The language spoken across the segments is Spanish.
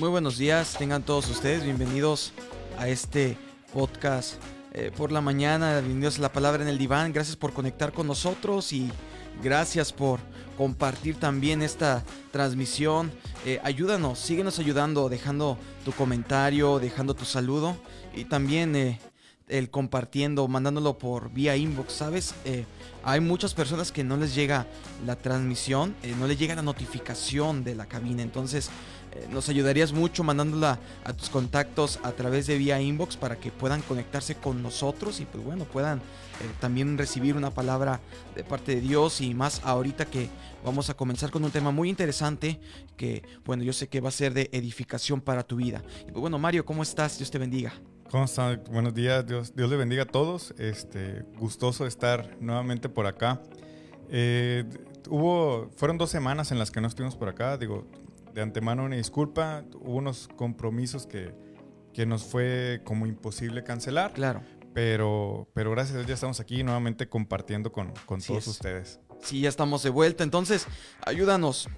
Muy buenos días, tengan todos ustedes bienvenidos a este podcast eh, por la mañana, bienvenidos a la palabra en el diván, gracias por conectar con nosotros y gracias por compartir también esta transmisión. Eh, ayúdanos, síguenos ayudando, dejando tu comentario, dejando tu saludo y también eh, el compartiendo, mandándolo por vía inbox, ¿sabes? Eh, hay muchas personas que no les llega la transmisión, eh, no les llega la notificación de la cabina, entonces eh, nos ayudarías mucho mandándola a tus contactos a través de vía inbox para que puedan conectarse con nosotros y pues bueno, puedan también recibir una palabra de parte de Dios y más ahorita que vamos a comenzar con un tema muy interesante que bueno, yo sé que va a ser de edificación para tu vida. Pues bueno, Mario, ¿cómo estás? Dios te bendiga. ¿Cómo están? Buenos días, Dios, Dios le bendiga a todos. Este, gustoso estar nuevamente por acá. Eh, hubo, fueron dos semanas en las que no estuvimos por acá. Digo, de antemano una disculpa. Hubo unos compromisos que, que nos fue como imposible cancelar. Claro. Pero, pero gracias a Dios ya estamos aquí nuevamente compartiendo con, con todos ustedes. Sí, ya estamos de vuelta. Entonces, ayúdanos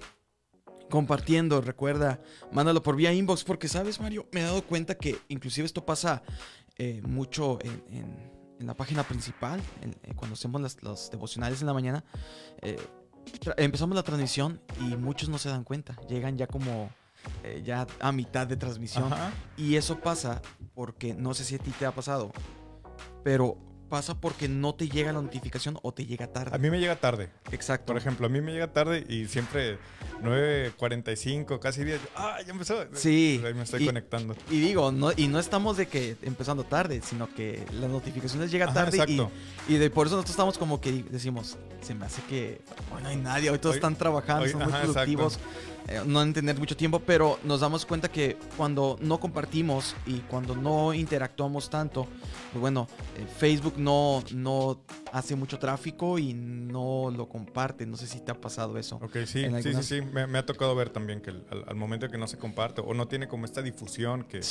compartiendo, recuerda, mándalo por vía inbox, porque sabes, Mario, me he dado cuenta que inclusive esto pasa eh, mucho en, la página principal, eh, cuando hacemos las, los devocionales en la mañana, eh, empezamos la transmisión y muchos no se dan cuenta, llegan ya como ya a mitad de transmisión. Y eso pasa porque no sé si a ti te ha pasado, pero pasa porque no te llega la notificación o te llega tarde. A mí me llega tarde. Exacto. Por ejemplo, a mí me llega tarde y siempre 9.45, casi 10. ¡Ah, ya empezó! Sí. Ahí me estoy conectando. Y digo, no, y no estamos de que empezando tarde, sino que las notificaciones llegan tarde. Exacto. Y, y de, por eso nosotros estamos como que decimos, se me hace que, bueno, hay nadie, hoy todos están trabajando, son muy productivos. Eh, no entender mucho tiempo, pero nos damos cuenta que cuando no compartimos y cuando no interactuamos tanto, pues bueno, eh, Facebook no, no hace mucho tráfico y no lo comparte. No sé si te ha pasado eso. Ok, sí, sí, sí, sí, Me, ha tocado ver también que al, momento que no se comparte o no tiene como esta difusión que,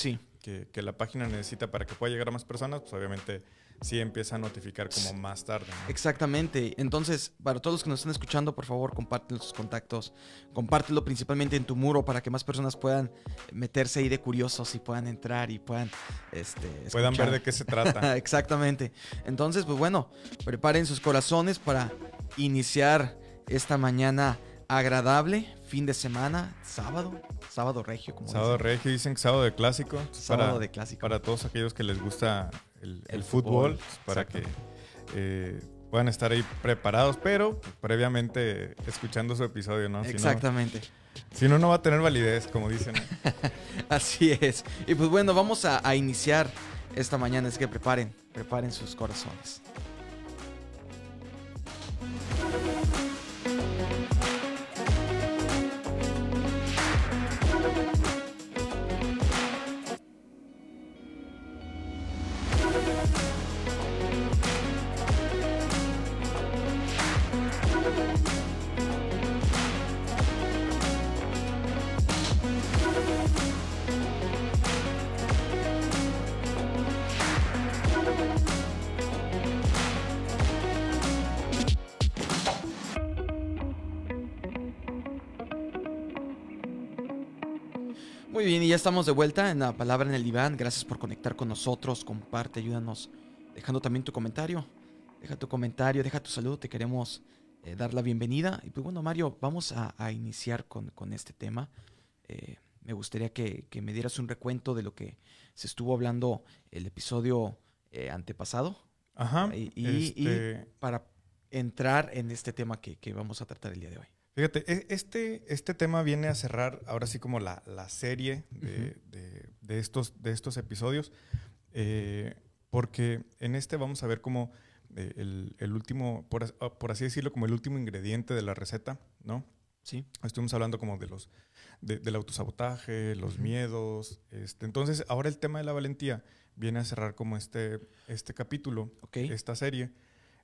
que, que la página necesita para que pueda llegar a más personas, pues obviamente sí empieza a notificar como más tarde. Exactamente. Entonces, para todos los que nos están escuchando, por favor, compártelo sus contactos. Compártelo principalmente en tu muro para que más personas puedan meterse ahí de curiosos y puedan entrar y puedan este, puedan ver de qué se trata. Exactamente. Entonces, pues bueno, preparen sus corazones para iniciar esta mañana agradable, fin de semana, sábado, sábado regio, como Sábado regio, dicen que sábado de clásico. Sábado de clásico. Para todos aquellos que les gusta el, fútbol, para que eh, puedan estar ahí preparados, pero previamente escuchando su episodio, ¿no? Exactamente. Si no, no va a tener validez, como dicen. Así es. Y pues bueno, vamos a, a iniciar esta mañana, es que preparen, preparen sus corazones. Estamos de vuelta en la palabra en el diván. Gracias por conectar con nosotros. Comparte, ayúdanos dejando también tu comentario. Deja tu comentario, deja tu saludo. Te queremos eh, dar la bienvenida. Y pues bueno, Mario, vamos a, iniciar con, este tema. Eh, me gustaría que, me dieras un recuento de lo que se estuvo hablando el episodio eh, antepasado. Ajá. Y, este para entrar en este tema que vamos a tratar el día de hoy. Fíjate, e, este, este tema viene a cerrar ahora sí como la, serie de, estos, de estos episodios, eh, porque en este vamos a ver como eh, el, último, ah, por, así decirlo, como el último ingrediente de la receta, ¿no? Sí. Estuvimos hablando como de los, del autosabotaje, los miedos. Este, entonces, ahora el tema de la valentía viene a cerrar como este, este capítulo, esta serie,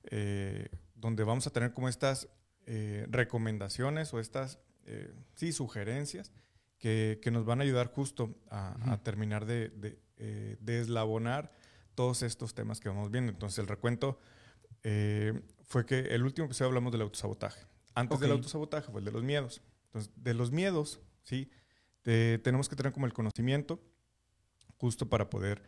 eh, donde vamos a tener como estas eh, recomendaciones o estas, eh, sí, sugerencias que, nos van a ayudar justo a, terminar de, de, eh, eslabonar todos estos temas que vamos viendo. Entonces, el recuento fue que el último episodio hablamos del autosabotaje. Antes del autosabotaje fue el de los miedos. Entonces, de los miedos, sí, tenemos que tener como el conocimiento justo para poder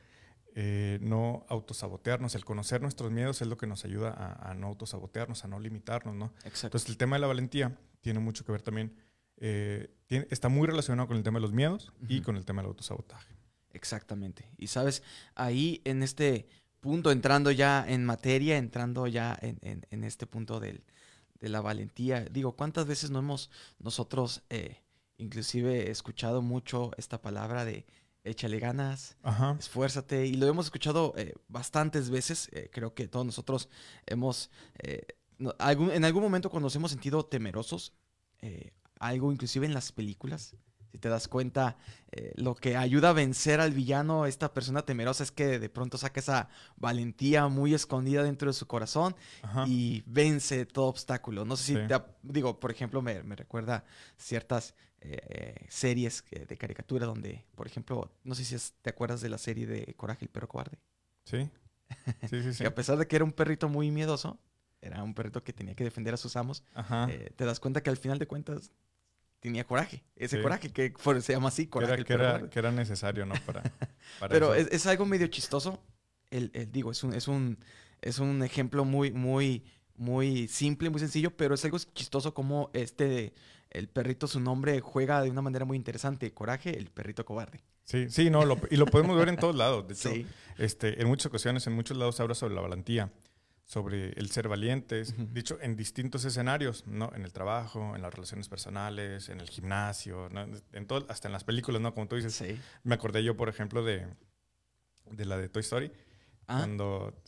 eh, no autosabotearnos. El conocer nuestros miedos es lo que nos ayuda a, no autosabotearnos, a no limitarnos, ¿no? Entonces, el tema de la valentía tiene mucho que ver también, eh, está muy relacionado con el tema de los miedos y con el tema del autosabotaje. Exactamente. Y sabes, ahí en este punto, entrando ya en materia, entrando ya en, este punto de la valentía. Digo, ¿cuántas veces no hemos nosotros eh, inclusive escuchado mucho esta palabra de échale ganas, esfuérzate? Y lo hemos escuchado eh, bastantes veces. Eh, creo que todos nosotros hemos, en algún momento cuando nos hemos sentido temerosos, algo inclusive en las películas, si te das cuenta, eh, lo que ayuda a vencer al villano, esta persona temerosa, es que de pronto saca esa valentía muy escondida dentro de su corazón y vence todo obstáculo. No sé si, te, digo, por ejemplo, me, recuerda ciertas eh, series de caricatura donde, por ejemplo, no sé si te acuerdas de la serie de Coraje el perro cobarde. Sí. Sí, sí, sí. que a pesar de que era un perrito muy miedoso, era un perrito que tenía que defender a sus amos, eh, te das cuenta que al final de cuentas tenía coraje. Ese coraje que se llama así, coraje. Que era, que era, necesario, ¿no? Para, Pero es, algo medio chistoso. El, digo, es un, es un, es un ejemplo muy, muy, muy simple, muy sencillo, pero es algo chistoso como este, el perrito, su nombre juega de una manera muy interesante. Coraje, el perrito cobarde. Sí, sí, no, y lo podemos ver en todos lados. De hecho, este, en muchas ocasiones, en muchos lados se habla sobre la valentía sobre el ser valientes, dicho en distintos escenarios, ¿no? En el trabajo, en las relaciones personales, en el gimnasio, en todo, hasta en las películas, ¿no? Como tú dices. Me acordé yo, por ejemplo, de, de la de Toy Story, ah. cuando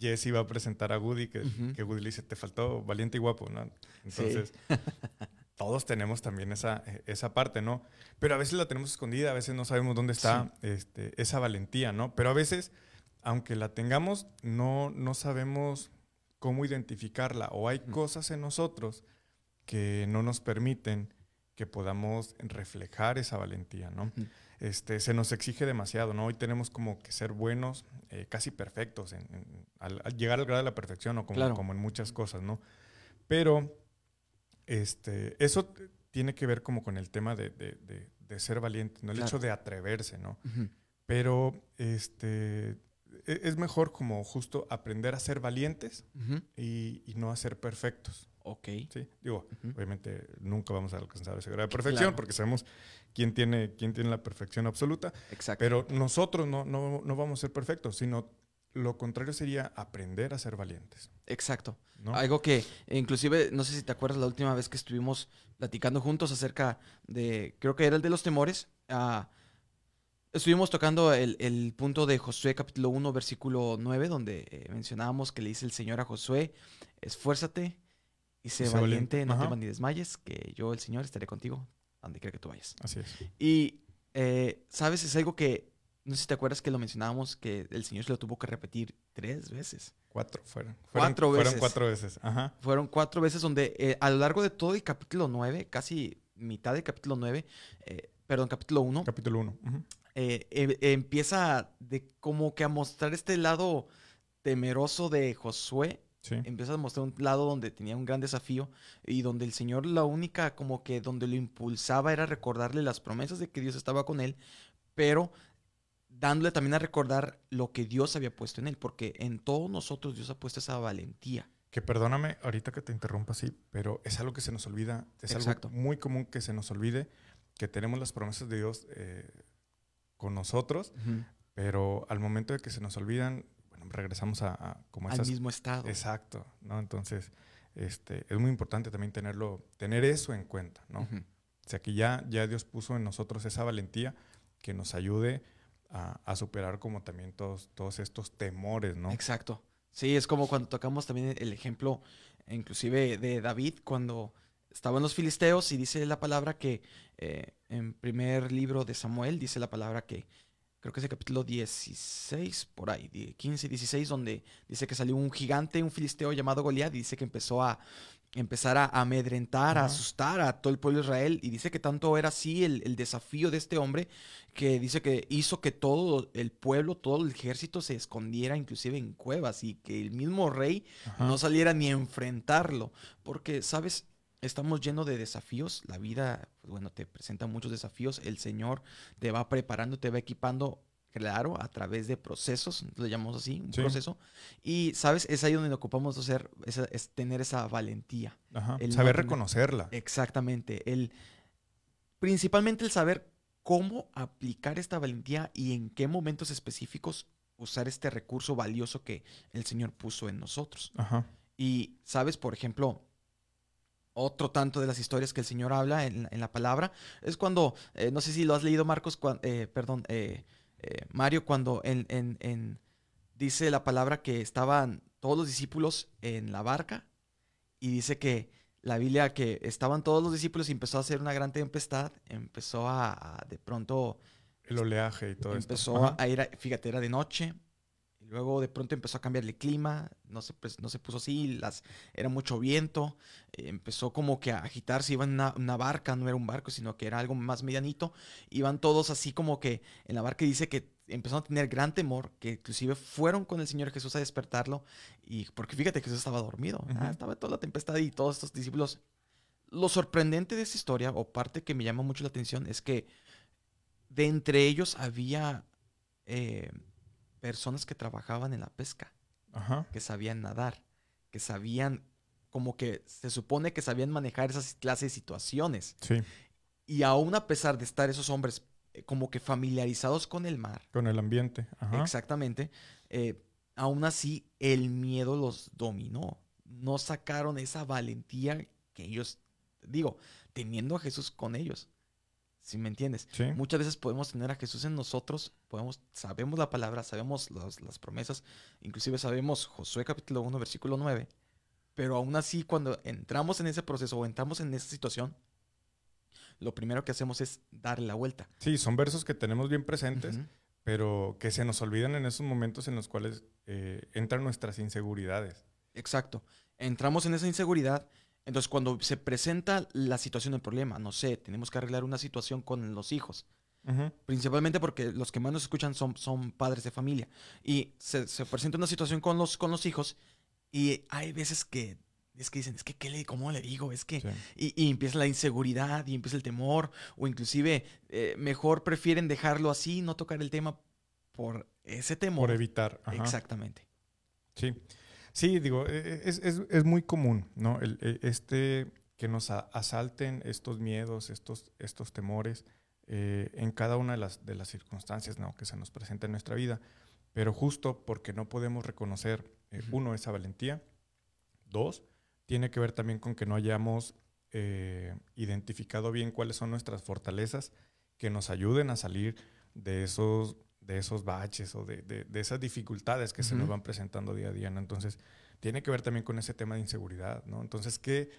Jesse iba a presentar a Woody, que, Woody le dice, te faltó valiente y guapo, ¿no? Entonces, todos tenemos también esa, esa parte, ¿no? Pero a veces la tenemos escondida, a veces no sabemos dónde está este, esa valentía, ¿no? Pero a veces aunque la tengamos, no, no sabemos cómo identificarla o hay cosas en nosotros que no nos permiten que podamos reflejar esa valentía, ¿no? Este, se nos exige demasiado, ¿no? Hoy tenemos como que ser buenos, eh, casi perfectos, al, llegar al grado de la perfección, o como, como en muchas cosas, ¿no? Pero este, eso tiene que ver como con el tema de, ser valiente, ¿no? El hecho de atreverse, ¿no? Pero este, e-, es mejor como justo aprender a ser valientes y, no a ser perfectos. Ok. Sí, digo, obviamente nunca vamos a alcanzar ese grado de perfección porque sabemos quién tiene, quién tiene la perfección absoluta. Exacto. Pero nosotros no, no, no vamos a ser perfectos, sino lo contrario sería aprender a ser valientes. Exacto. Algo que inclusive, no sé si te acuerdas la última vez que estuvimos platicando juntos acerca de, creo que era el de los temores. Uh, Estuvimos tocando el, punto de Josué capítulo 1, versículo 9, donde eh, mencionábamos que le dice el Señor a Josué, esfuérzate y sé valiente, no temas ni desmayes, que yo, el Señor, estaré contigo donde quiera que tú vayas. Así es. Y, eh, ¿sabes? Es algo que, no sé si te acuerdas que lo mencionábamos, que el Señor se lo tuvo que repetir tres veces. Cuatro fueron. Cuatro veces. Fueron cuatro veces. Ajá. Fueron cuatro veces donde eh, a lo largo de todo el capítulo 9, casi mitad del capítulo 9, perdón, capítulo 1. Capítulo 1. Eh, em, empieza de como que a mostrar este lado temeroso de Josué. Empieza a mostrar un lado donde tenía un gran desafío y donde el Señor la única como que donde lo impulsaba era recordarle las promesas de que Dios estaba con él, pero dándole también a recordar lo que Dios había puesto en él, porque en todos nosotros Dios ha puesto esa valentía. Que perdóname ahorita que te interrumpa así, pero es algo que se nos olvida, es algo muy común que se nos olvide que tenemos las promesas de Dios eh, con nosotros, pero al momento de que se nos olvidan, bueno, regresamos a, como al mismo estado. Exacto, ¿no? Entonces, este, es muy importante también tenerlo, tener eso en cuenta, ¿no? O sea, que ya, ya Dios puso en nosotros esa valentía que nos ayude a, superar como también todos, todos estos temores, ¿no? Exacto. Sí, es como cuando tocamos también el ejemplo, inclusive de David, cuando estaban los filisteos y dice la palabra que eh, en primer libro de Samuel dice la palabra que creo que es el capítulo 16 por ahí, 15, 16 donde dice que salió un gigante, un filisteo llamado Goliat y dice que empezó a empezar a amedrentar, a asustar a todo el pueblo de Israel y dice que tanto era así el, desafío de este hombre que dice que hizo que todo el pueblo, todo el ejército se escondiera inclusive en cuevas y que el mismo rey no saliera ni a enfrentarlo porque, ¿sabes? estamos llenos de desafíos. La vida, pues, bueno, te presenta muchos desafíos. El Señor te va preparando, te va equipando, claro, a través de procesos, lo llamamos así, un proceso. Y, ¿sabes? Es ahí donde ocupamos hacer, es, tener esa valentía. El saber reconocerla. Exactamente. El, principalmente el saber cómo aplicar esta valentía y en qué momentos específicos usar este recurso valioso que el Señor puso en nosotros. Y, ¿sabes? Por ejemplo, otro tanto de las historias que el Señor habla en, la palabra es cuando, eh, no sé si lo has leído, Marcos, eh, perdón, eh, Mario, cuando en, en, dice la palabra que estaban todos los discípulos en la barca y dice que la Biblia que estaban todos los discípulos y empezó a hacer una gran tempestad, empezó a, de pronto... El oleaje y todo. Empezó a ir, fíjate, era de noche, y luego de pronto empezó a cambiar el clima, no se, pues, no se puso así, las, era mucho viento, eh, empezó como que a agitarse, iban en una, una, barca, no era un barco, sino que era algo más medianito, iban todos así como que en la barca dice que empezaron a tener gran temor, que inclusive fueron con el Señor Jesús a despertarlo, y porque fíjate que Jesús estaba dormido, ah, estaba toda la tempestad y todos estos discípulos. Lo sorprendente de esta historia, o parte que me llama mucho la atención, es que de entre ellos había eh, personas que trabajaban en la pesca, que sabían nadar, que sabían, como que se supone que sabían manejar esas clases de situaciones. Sí. Y aún a pesar de estar esos hombres eh, como que familiarizados con el mar. Con el ambiente. Exactamente. Eh, aún así, el miedo los dominó. No sacaron esa valentía que ellos, digo, teniendo a Jesús con ellos. Si me entiendes? Muchas veces podemos tener a Jesús en nosotros, podemos, sabemos la palabra, sabemos las promesas, inclusive sabemos Josué capítulo 1, versículo 9, pero aún así cuando entramos en ese proceso o entramos en esa situación, lo primero que hacemos es darle la vuelta. Sí, son versos que tenemos bien presentes, pero que se nos olvidan en esos momentos en los cuales eh, entran nuestras inseguridades. Exacto. Entramos en esa inseguridad. Entonces, cuando se presenta la situación del problema, no sé, tenemos que arreglar una situación con los hijos. Principalmente porque los que más nos escuchan son, son padres de familia. Y se, se, presenta una situación con los, con los hijos y hay veces que es que dicen, es que, ¿qué le, ¿cómo le digo? Es que, y, empieza la inseguridad y empieza el temor, o inclusive eh, mejor prefieren dejarlo así, no tocar el tema por ese temor. Por evitar. Exactamente. Sí, sí, digo, e, e, es, es, es muy común, ¿no? El, e, este, que nos asalten estos miedos, estos, estos temores eh, en cada una de las, de las circunstancias ¿no? que se nos presenta en nuestra vida, pero justo porque no podemos reconocer, eh, uno, esa valentía, dos, tiene que ver también con que no hayamos eh, identificado bien cuáles son nuestras fortalezas que nos ayuden a salir de esos, de esos baches o de, de, esas dificultades que se nos van presentando día a día. Entonces, tiene que ver también con ese tema de inseguridad. ¿no? Entonces, ¿qué,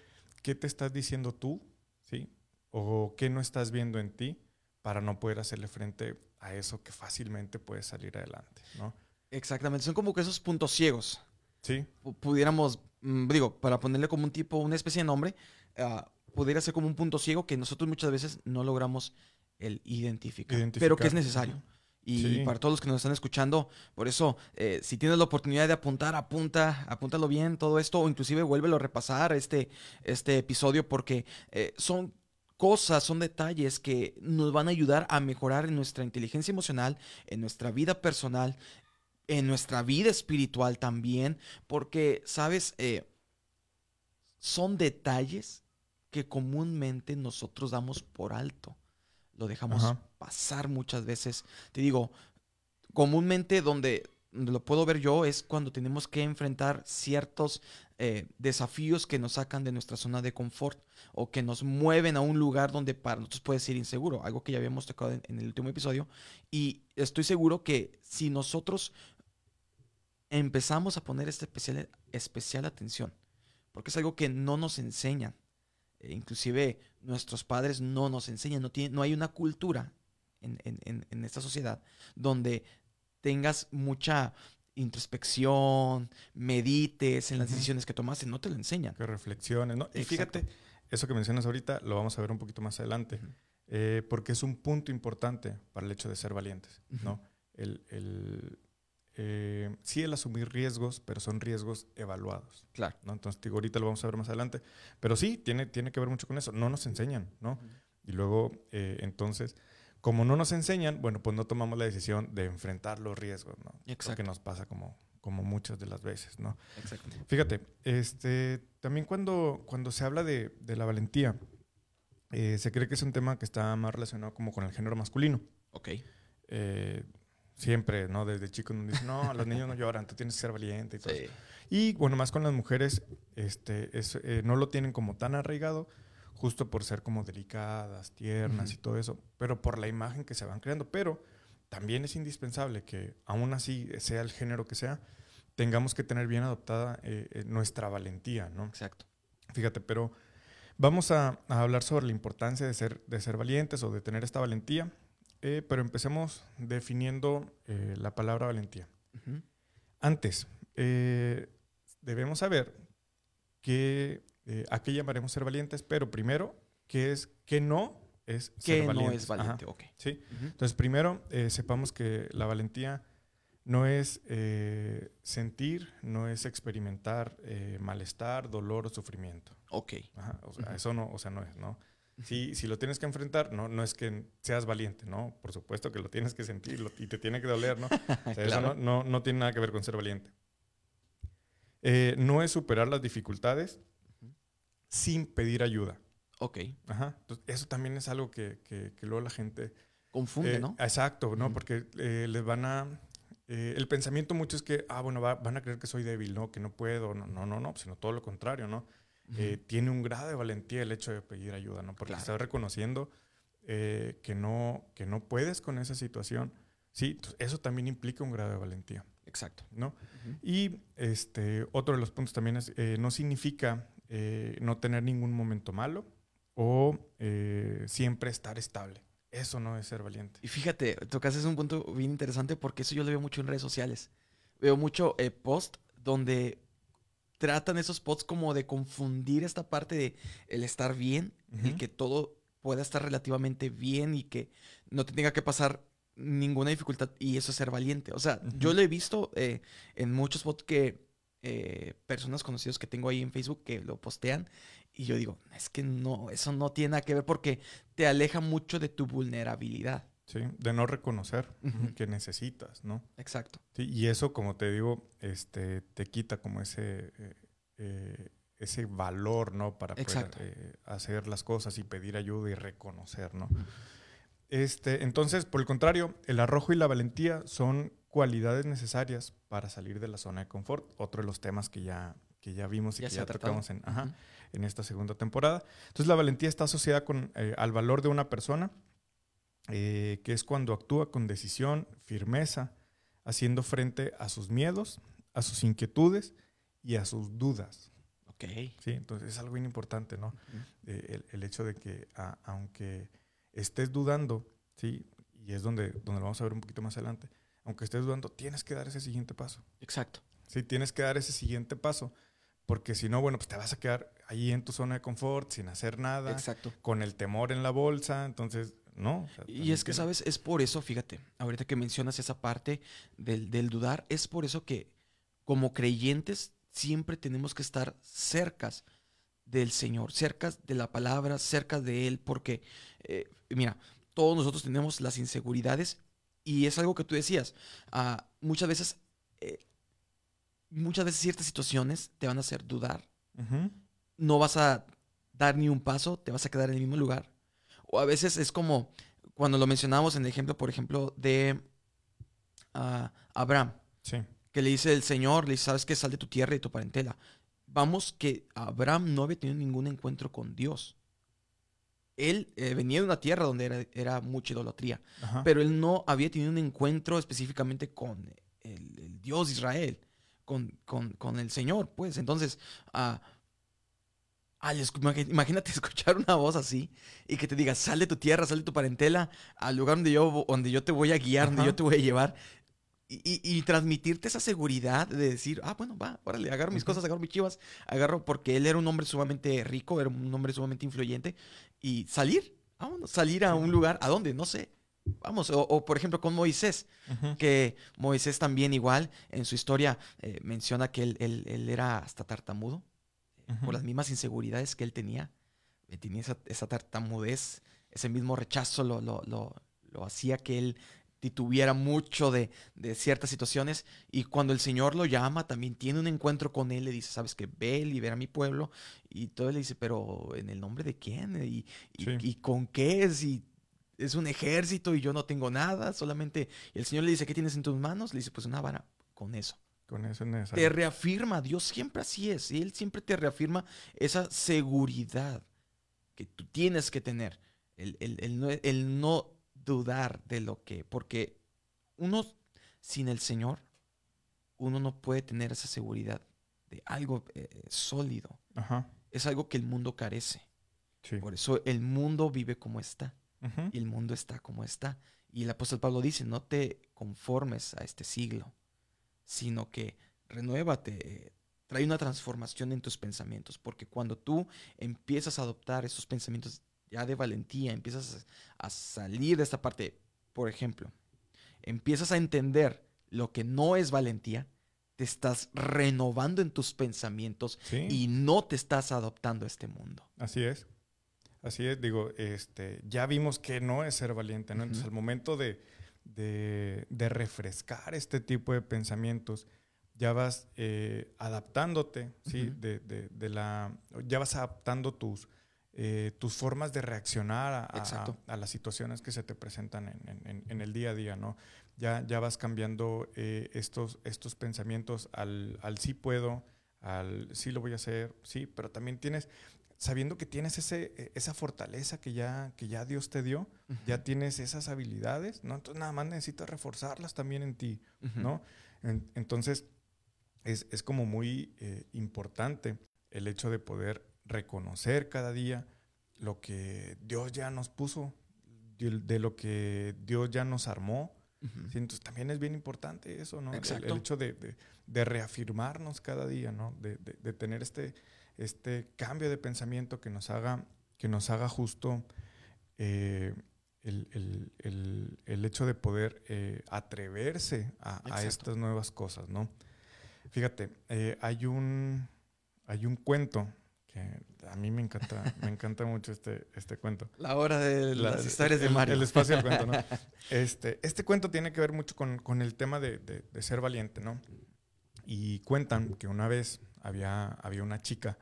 ¿qué te estás diciendo tú? ¿Sí? ¿O qué no estás viendo en ti para no poder hacerle frente a eso que fácilmente puede salir adelante? ¿no? Exactamente, son como que esos puntos ciegos. Sí. pudiéramos Mm, digo, para ponerle como un tipo, una especie de nombre, uh, pudiera ser como un punto ciego que nosotros muchas veces no logramos el identificar, pero que es necesario. Y para todos los que nos están escuchando, por eso, eh, si tienes la oportunidad de apuntar, apunta, apúntalo bien todo esto, o inclusive vuélvelo a repasar este, este episodio, porque eh, son cosas, son detalles que nos van a ayudar a mejorar en nuestra inteligencia emocional, en nuestra vida personal, en nuestra vida espiritual también, porque, sabes, eh, son detalles que comúnmente nosotros damos por alto. Lo dejamos pasar muchas veces. Te digo, comúnmente donde, lo puedo ver yo es cuando tenemos que enfrentar ciertos eh, desafíos que nos sacan de nuestra zona de confort o que nos mueven a un lugar donde para nosotros puede ser inseguro, algo que ya habíamos tocado en el último episodio. Y estoy seguro que si nosotros empezamos a poner esta especial, especial atención, porque es algo que no nos enseñan. E inclusive nuestros padres no nos enseñan, no, tiene, no hay una cultura en, en, en, esta sociedad donde tengas mucha introspección, medites en las decisiones que tomaste, no te lo enseñan. Que reflexiones, ¿no? Y fíjate, eso que mencionas ahorita lo vamos a ver un poquito más adelante, eh, porque es un punto importante para el hecho de ser valientes, ¿no? el, el, eh, sí el asumir riesgos, pero son riesgos evaluados. Claro. ¿no? Entonces, digo, ahorita lo vamos a ver más adelante. Pero sí, tiene, tiene que ver mucho con eso. No nos enseñan, ¿no? Y luego, eh, entonces, como no nos enseñan, bueno, pues no tomamos la decisión de enfrentar los riesgos, ¿no? Exacto. Lo que nos pasa como, como muchas de las veces, ¿no? Exacto. Fíjate, este, también cuando, cuando se habla de, de la valentía, eh, se cree que es un tema que está más relacionado como con el género masculino. Ok. Eh, siempre, ¿no? Desde chicos nos dicen, no, los niños no lloran, tú tienes que ser valiente y todo. Y bueno, más con las mujeres, este, eh, no lo tienen como tan arraigado, justo por ser como delicadas, tiernas y todo eso, pero por la imagen que se van creando. Pero también es indispensable que, aún así, sea el género que sea, tengamos que tener bien adoptada eh, eh, nuestra valentía, ¿no? Exacto. Fíjate, pero vamos a, hablar sobre la importancia de ser, de ser valientes o de tener esta valentía, eh, pero empecemos definiendo la palabra valentía. Antes, debemos saber que, a qué llamaremos ser valientes, pero primero, ¿qué es, qué no es ser valiente? no es valiente? Ok. Sí. Entonces, primero, sepamos que la valentía no es eh, sentir, no es experimentar eh, malestar, dolor o sufrimiento. Ok. o sea, eso no, o sea, no es, ¿no? Si, si lo tienes que enfrentar, no, no es que seas valiente, ¿no? Por supuesto que lo tienes que sentir y te tiene que doler, ¿no? O sea, Eso no, no, tiene nada que ver con ser valiente. Eh, no es superar las dificultades sin pedir ayuda. Ok. Ajá. Entonces, eso también es algo que, que, luego la gente... Confunde, ¿no? Exacto, ¿no? Porque les van a eh, el pensamiento mucho es que, ah, bueno, van a creer que soy débil, ¿no? Que no puedo, no, no, no, no sino todo lo contrario, ¿no? Eh, tiene un grado de valentía el hecho de pedir ayuda, ¿no? Porque estás reconociendo eh, que, no, que no puedes con esa situación. Sí, eso también implica un grado de valentía. Exacto. ¿no? Y este, otro de los puntos también es, no significa no tener ningún momento malo o siempre estar estable. Eso no es ser valiente. Y fíjate, tocas es un punto bien interesante porque eso yo lo veo mucho en redes sociales. Veo mucho eh, post donde tratan esos posts como de confundir esta parte de el estar bien, y que todo pueda estar relativamente bien y que no te tenga que pasar ninguna dificultad y eso es ser valiente. O sea, yo lo he visto eh, en muchos posts que eh, personas conocidas que tengo ahí en Facebook que lo postean y yo digo, es que no, eso no tiene nada que ver porque te aleja mucho de tu vulnerabilidad. Sí, de no reconocer que necesitas, ¿no? Exacto. Sí, y eso, como te digo, este, te quita como ese, eh, eh, ese valor, ¿no? Para poder eh, hacer las cosas y pedir ayuda y reconocer, ¿no? Este, entonces, por el contrario, el arrojo y la valentía son cualidades necesarias para salir de la zona de confort. Otro de los temas que ya, que ya vimos y que ya tocamos en, en esta segunda temporada. Entonces la valentía está asociada con, eh, al valor de una persona, eh, que es cuando actúa con decisión, firmeza, haciendo frente a sus miedos, a sus inquietudes y a sus dudas. Ok. Sí, entonces es algo bien importante, ¿no? Eh, el, hecho de que aunque estés dudando, ¿sí? Y es donde, donde lo vamos a ver un poquito más adelante, aunque estés dudando, tienes que dar ese siguiente paso. Exacto. Sí, tienes que dar ese siguiente paso porque si no, bueno, pues te vas a quedar ahí en tu zona de confort, sin hacer nada. Exacto. Con el temor en la bolsa. Entonces, no. y es que, ¿sabes? Es por eso, fíjate, ahorita que mencionas esa parte del, del, dudar, es por eso que como creyentes siempre tenemos que estar cercas del Señor, cerca de la palabra, cerca de Él, porque, eh, mira, todos nosotros tenemos las inseguridades y es algo que tú decías. Ah, muchas veces eh, muchas veces ciertas situaciones te van a hacer dudar. No vas a dar ni un paso, te vas a quedar en el mismo lugar. O a veces es como cuando lo mencionamos en el ejemplo, por ejemplo, de ah, Abraham. Sí. Que le dice el Señor, le dice, sabes que sal de tu tierra y tu parentela. Vamos, que Abraham no había tenido ningún encuentro con Dios. Él eh, venía de una tierra donde era, mucha idolatría, pero él no había tenido un encuentro específicamente con el, el Dios de Israel con, el Señor, pues. Entonces, ah, imagínate escuchar una voz así y que te diga, sal de tu tierra, sal de tu parentela al lugar donde yo, donde yo te voy a guiar, donde yo te voy a llevar. Y, transmitirte esa seguridad de decir, ah, bueno, va, órale, agarro mis cosas, agarro mis chivas, agarro, porque él era un hombre sumamente rico, era un hombre sumamente influyente, y salir, vámonos, salir a un lugar, ¿a dónde? No sé, Vamos, o, por ejemplo con Moisés, que Moisés también igual en su historia eh, menciona que él, era hasta tartamudo por las mismas inseguridades que él tenía. Eh, tenía esa, tartamudez, ese mismo rechazo lo, lo, lo, hacía que él titubiera mucho de, ciertas situaciones y cuando el Señor lo llama también tiene un encuentro con él, le dice, sabes que ve, libera a mi pueblo y todo le dice, pero ¿en el nombre de quién? ¿Y, y, ¿y con qué es? Y es un ejército y yo no tengo nada, solamente el Señor le dice, ¿qué tienes en tus manos? Le dice, pues una vara, con eso. Con eso es necesario. Te reafirma, Dios siempre así es, y Él siempre te reafirma esa seguridad que tú tienes que tener, el, el no dudar de lo que, porque uno sin el Señor, uno no puede tener esa seguridad de algo eh, sólido. Es algo que el mundo carece. Por eso el mundo vive como está. Y el mundo está como está. Y el apóstol Pablo dice, no te conformes a este siglo, sino que renuévate, trae una transformación en tus pensamientos, porque cuando tú empiezas a adoptar esos pensamientos ya de valentía, empiezas a salir de esta parte, por ejemplo, empiezas a entender lo que no es valentía, te estás renovando en tus pensamientos y no te estás adoptando a este mundo. Así es. Así es, digo, este, ya vimos que no es ser valiente, ¿no? Entonces, al momento de, refrescar este tipo de pensamientos, ya vas eh, adaptándote, ¿sí? de, la, ya vas adaptando tus, eh, tus formas de reaccionar a, las situaciones que se te presentan en, el día a día, ¿no? Ya, ya vas cambiando eh, estos, estos pensamientos al, sí puedo, al sí lo voy a hacer, sí, pero también tienes, sabiendo que tienes ese, e, esa fortaleza que ya, que ya Dios te dio, ya tienes esas habilidades, ¿no? Entonces nada más necesitas reforzarlas también en ti, ¿no? entonces es, es, como muy eh, importante el hecho de poder reconocer cada día lo que Dios ya nos puso, de, lo que Dios ya nos armó. Entonces también es bien importante eso, ¿no? El, hecho de, reafirmarnos cada día, ¿no? De, tener este, este cambio de pensamiento que nos haga, que nos haga justo eh, el, hecho de poder eh, atreverse a, estas nuevas cosas, ¿no? Fíjate, eh, hay, un, hay un cuento a mí me encanta, me encanta mucho este, este cuento. La hora de las historias de Mario. El, espacio del cuento, ¿no? Este, este cuento tiene que ver mucho con, con el tema de, de, ser valiente, ¿no? Y cuentan que una vez había, había una chica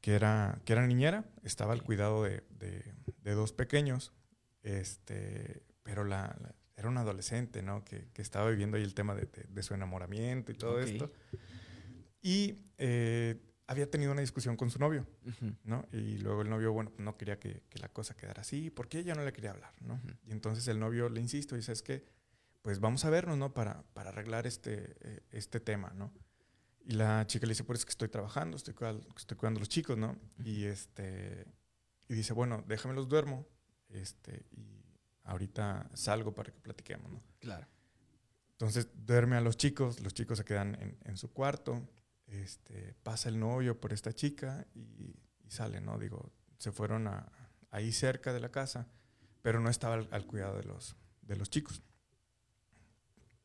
que era, que era niñera, estaba al cuidado de, de dos pequeños, este, pero la, era una adolescente, ¿no? Que, que, estaba viviendo ahí el tema de, su enamoramiento y todo esto. Y eh, había tenido una discusión con su novio, ¿no? Y luego el novio, bueno, no quería que, la cosa quedara así, porque ella no le quería hablar, ¿no? Y entonces el novio le insiste y dice, es que, pues vamos a vernos, ¿no? Para, para arreglar este, eh, este tema, ¿no? Y la chica le dice, pues es que estoy trabajando, estoy, estoy cuidando a los chicos, ¿no? Y este, y dice, bueno, déjame los duermo, este, y ahorita salgo para que platiquemos, ¿no? Claro. Entonces duerme a los chicos, los chicos se quedan en, en su cuarto, este, pasa el novio por esta chica y, sale, ¿no? Digo, se fueron a, ahí cerca de la casa, pero no estaba al, cuidado de los, de los chicos.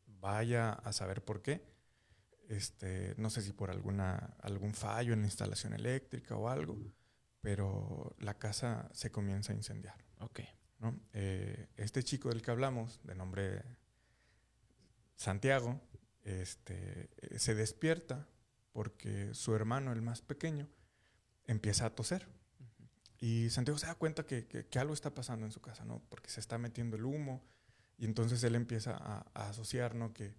Vaya a saber por qué. Este, no sé si por alguna, algún fallo en la instalación eléctrica o algo, pero la casa se comienza a incendiar. Ok. ¿no? Eh, este chico del que hablamos, de nombre Santiago, este, se despierta porque su hermano, el más pequeño, empieza a toser. Y Santiago se da cuenta que, que, algo está pasando en su casa, ¿no? Porque se está metiendo el humo y entonces él empieza a, asociar, ¿no? Que,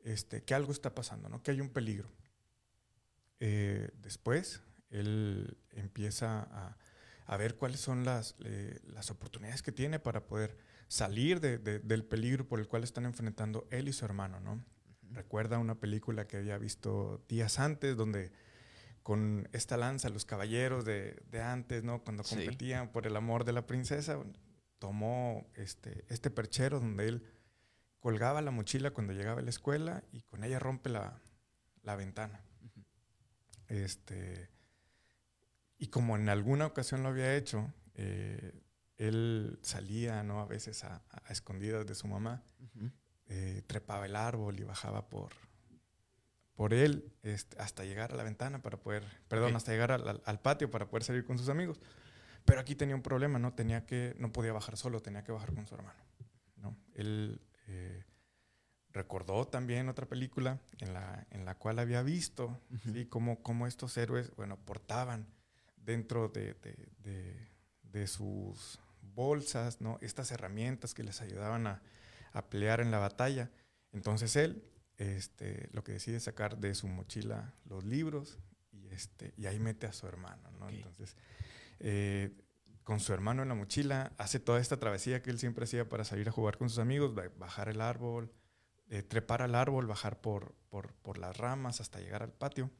este, que algo está pasando, ¿no? Que hay un peligro. Eh, después, él empieza a, a ver cuáles son las, eh, las, oportunidades que tiene para poder salir de, del peligro por el cual están enfrentando él y su hermano, ¿no? Recuerda una película que había visto días antes, donde con esta lanza, los caballeros de, antes, ¿no? Cuando competían por el amor de la princesa, tomó este, este perchero donde él colgaba la mochila cuando llegaba a la escuela y con ella rompe la, ventana. Este, y como en alguna ocasión lo había hecho, eh, él salía, ¿no? A veces a, escondidas de su mamá eh, trepaba el árbol y bajaba por, por él este, hasta llegar a la ventana para poder, perdón, hasta llegar al, patio para poder salir con sus amigos. Pero aquí tenía un problema, ¿no? Tenía que, no podía bajar solo, tenía que bajar con su hermano, ¿no? Él eh, recordó también otra película en la, en la cual había visto, ¿sí? Cómo, cómo, estos héroes, bueno, portaban dentro de, de, de, de sus bolsas, ¿no? Estas herramientas que les ayudaban a, pelear en la batalla. Entonces él este, lo que decide es sacar de su mochila los libros y, este, y ahí mete a su hermano, ¿no? Entonces, eh, con su hermano en la mochila, hace toda esta travesía que él siempre hacía para salir a jugar con sus amigos, bajar el árbol, eh, trepar al árbol, bajar por, por, las ramas hasta llegar al patio.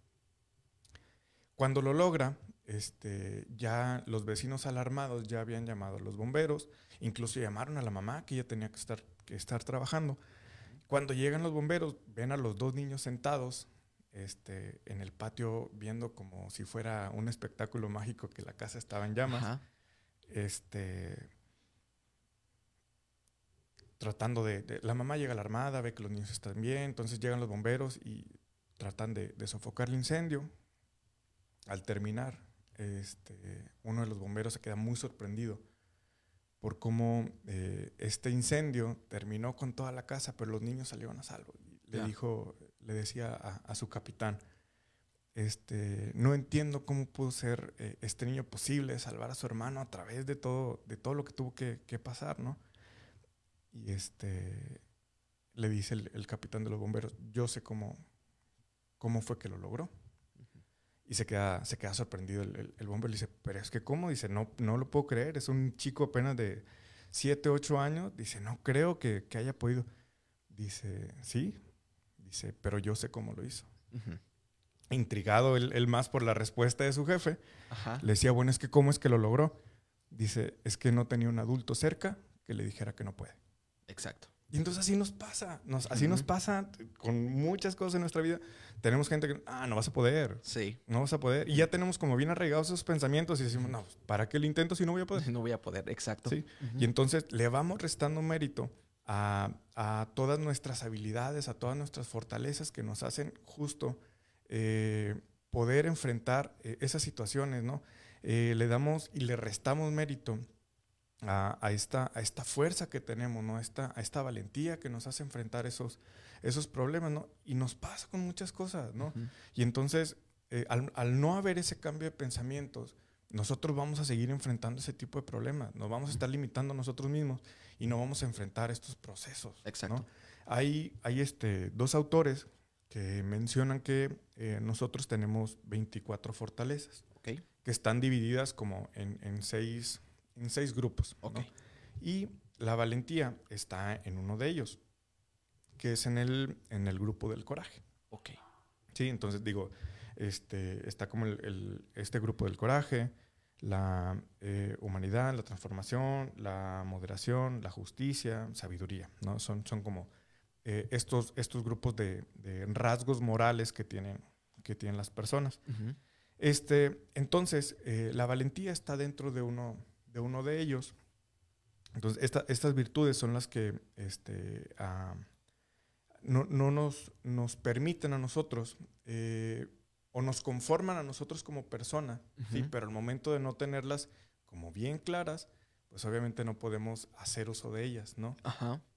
Cuando lo logra, este, ya los vecinos alarmados ya habían llamado a los bomberos, incluso llamaron a la mamá que ella tenía que estar, que estar trabajando. Cuando llegan los bomberos, ven a los dos niños sentados este, en el patio viendo como si fuera un espectáculo mágico que la casa estaba en llamas. Este, tratando de, La mamá llega a la armada, ve que los niños están bien, entonces llegan los bomberos y tratan de, sofocar el incendio. Al terminar, este, uno de los bomberos se queda muy sorprendido por cómo eh, este incendio terminó con toda la casa, pero los niños salieron a salvo. le dijo, le decía a, su capitán, este, no entiendo cómo pudo ser eh, este niño posible salvar a su hermano a través de todo, de todo lo que tuvo que, que pasar, ¿no? Y este, le dice el, capitán de los bomberos, yo sé cómo, cómo fue que lo logró. Y se queda, se queda sorprendido el, el, bombero. Le dice, pero es que ¿cómo? Dice, no, no lo puedo creer. Es un chico apenas de 7, 8 años. Dice, no creo que, que haya podido. Dice, sí. Dice, pero yo sé cómo lo hizo. Intrigado él, más por la respuesta de su jefe, le decía, bueno, es que ¿cómo es que lo logró? Dice, es que no tenía un adulto cerca que le dijera que no puede. Exacto. Y entonces así nos pasa, nos, así nos pasa con muchas cosas en nuestra vida. Tenemos gente que, ah, no vas a poder. Sí. No vas a poder. Y ya tenemos como bien arraigados esos pensamientos y decimos, no, ¿para qué lo intento si no voy a poder? No voy a poder, exacto. Sí. Y entonces le vamos restando mérito a, a, todas nuestras habilidades, a todas nuestras fortalezas que nos hacen justo eh, poder enfrentar eh, esas situaciones, ¿no? Eh, le damos y le restamos mérito a, esta, a esta fuerza que tenemos, ¿no? a, esta, a esta valentía que nos hace enfrentar esos, esos problemas, ¿no? Y nos pasa con muchas cosas, ¿no? Y entonces, eh, al, no haber ese cambio de pensamientos, nosotros vamos a seguir enfrentando ese tipo de problemas, nos vamos a estar limitando a nosotros mismos y no vamos a enfrentar estos procesos. Exacto. Hay, hay este, dos autores que mencionan que eh, nosotros tenemos 24 fortalezas, que están divididas como en, en seis en seis grupos. Y la valentía está en uno de ellos, que es en el, en el grupo del coraje. Ok. Sí, entonces digo, este, está como el, este grupo del coraje, la eh, humanidad, la transformación, la moderación, la justicia, sabiduría, ¿no? Son, son como eh, estos, estos grupos de, rasgos morales que tienen, que tienen las personas. este, entonces, eh, la valentía está dentro de uno, de uno de ellos. Entonces, estas virtudes son las que este, ah, no, nos, nos, permiten a nosotros eh, o nos conforman a nosotros como persona, ¿sí? pero al momento de no tenerlas como bien claras, pues obviamente no podemos hacer uso de ellas, ¿no?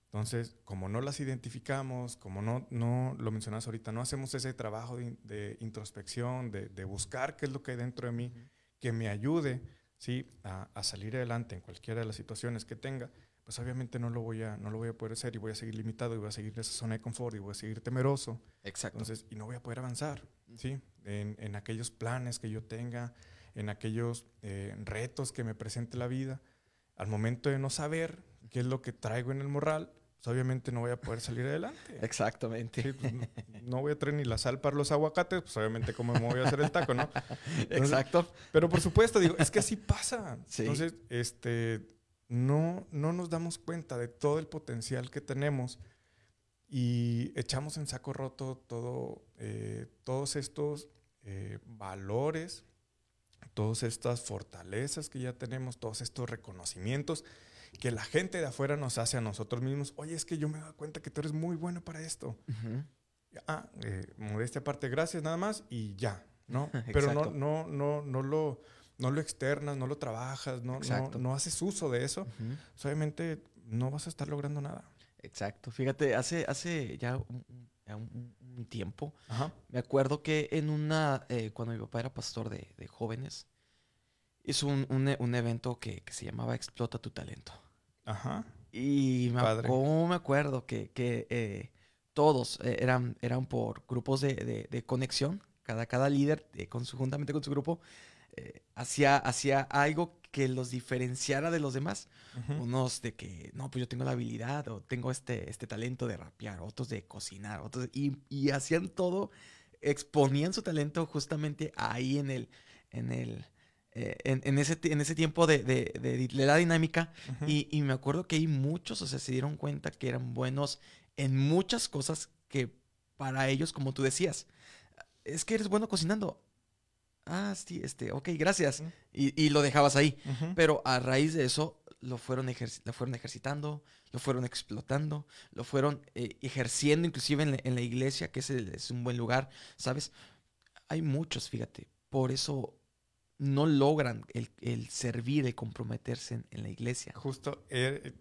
Entonces, como no las identificamos, como no, no lo mencionas ahorita, no hacemos ese trabajo de, introspección, de, de, buscar qué es lo que hay dentro de mí, que me ayude ¿sí? A, salir adelante en cualquiera de las situaciones que tenga, pues obviamente no lo, voy a, no lo voy a poder hacer y voy a seguir limitado y voy a seguir en esa zona de confort y voy a seguir temeroso. Exacto. Entonces, y no voy a poder avanzar, ¿sí? En, en aquellos planes que yo tenga, en aquellos eh, retos que me presente la vida. Al momento de no saber qué es lo que traigo en el morral, pues obviamente no voy a poder salir adelante. Exactamente. Pues, no, voy a traer ni la sal para los aguacates, pues obviamente cómo me voy a hacer el taco, ¿no? Exacto. Pero por supuesto, digo, es que así pasa. Entonces, este, no, no nos damos cuenta de todo el potencial que tenemos y echamos en saco roto todo, eh, todos estos eh, valores, todas estas fortalezas que ya tenemos, todos estos reconocimientos que la gente de afuera nos hace a nosotros mismos, oye, es que yo me doy cuenta que tú eres muy bueno para esto. Ah, eh, modestia aparte, gracias nada más y ya, ¿no? Pero no, no, no, no lo, no lo externas, no lo trabajas, no, no, haces uso de eso. Obviamente no vas a estar logrando nada. Exacto. Fíjate, hace, hace ya un, tiempo, me acuerdo que en una, eh, cuando mi papá era pastor de, de jóvenes, hizo un, un, evento que, que, se llamaba Explota tu talento. Ajá. Y me, me acuerdo que, que eh, todos eh, eran, eran por grupos de, de, conexión. Cada, cada líder, eh, con su, juntamente con su grupo, hacía, hacía algo que los diferenciara de los demás. Unos de que, no, pues yo tengo la habilidad o tengo este, este talento de rapear, otros de cocinar, otros y, y, hacían todo, exponían su talento justamente ahí en el, en el, eh, en, ese, en ese tiempo de, de, la dinámica. y, y, me acuerdo que hay muchos, o sea, se dieron cuenta que eran buenos en muchas cosas que para ellos, como tú decías, es que eres bueno cocinando ah, sí, este, ok, gracias. y, y, lo dejabas ahí. Pero a raíz de eso lo fueron, lo fueron ejercitando, lo fueron explotando, lo fueron eh, ejerciendo inclusive en la, iglesia, que es, es, un buen lugar, ¿sabes? Hay muchos, fíjate. Por eso no logran el, el servir, el comprometerse en, la iglesia. Justo, eh,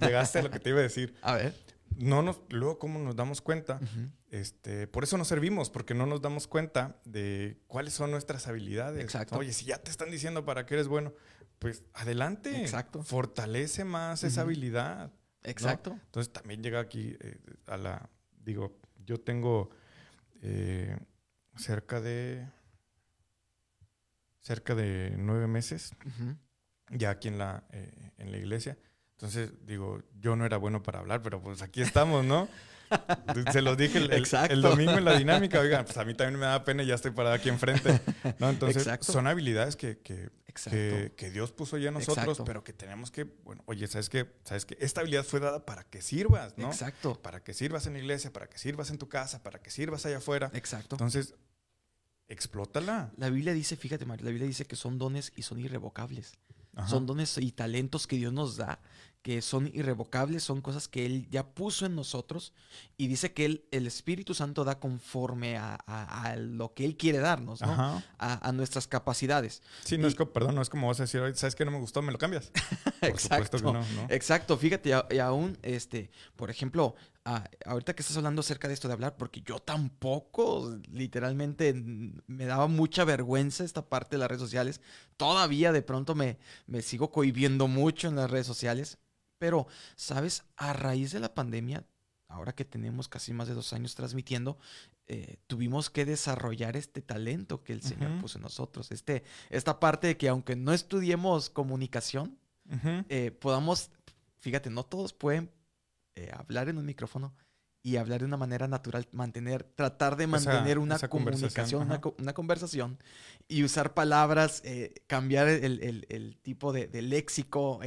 llegaste a lo que te iba a decir. A ver no nos, luego cómo nos damos cuenta, este, por eso nos servimos, porque no nos damos cuenta de cuáles son nuestras habilidades. Exacto. Oye, si ya te están diciendo para qué eres bueno, pues adelante. Exacto. Fortalece más esa habilidad. Exacto. Entonces también llega aquí eh, a la, digo, yo tengo eh, cerca de, cerca de nueve meses ya aquí en la, eh, en la iglesia. Entonces, digo, yo no era bueno para hablar, pero pues aquí estamos, ¿no? Se los dije el, domingo en la dinámica, oigan, pues a mí también me da pena y ya estoy parada aquí enfrente. ¿no? Entonces, son habilidades que, que, que, Dios puso ya en nosotros, pero que tenemos que, bueno, oye, ¿sabes qué? ¿Sabes qué? Esta habilidad fue dada para que sirvas, ¿no? Exacto. Para que sirvas en la iglesia, para que sirvas en tu casa, para que sirvas allá afuera. Exacto. Entonces, explótala. La Biblia dice, fíjate, Mario, la Biblia dice que son dones y son irrevocables. Son dones y talentos que Dios nos da que son irrevocables, son cosas que Él ya puso en nosotros y dice que él, el Espíritu Santo da conforme a, lo que Él quiere darnos, ¿no? A, nuestras capacidades. Sí, no es como, perdón, no es como vas a decir, ¿sabes que no me gustó? ¿Me lo cambias? exacto. no, Exacto, fíjate, y aún, este, por ejemplo, ahorita que estás hablando acerca de esto de hablar, porque yo tampoco, literalmente, me daba mucha vergüenza esta parte de las redes sociales. Todavía de pronto me, me sigo cohibiendo mucho en las redes sociales. Pero, ¿sabes? A raíz de la pandemia, ahora que tenemos casi más de dos años transmitiendo, eh, tuvimos que desarrollar este talento que el Señor puso en nosotros. Este, esta parte de que aunque no estudiemos comunicación, eh, podamos, fíjate, no todos pueden eh, hablar en un micrófono y hablar de una manera natural, mantener, tratar de mantener una comunicación, una, conversación y usar palabras, cambiar el, tipo de, léxico,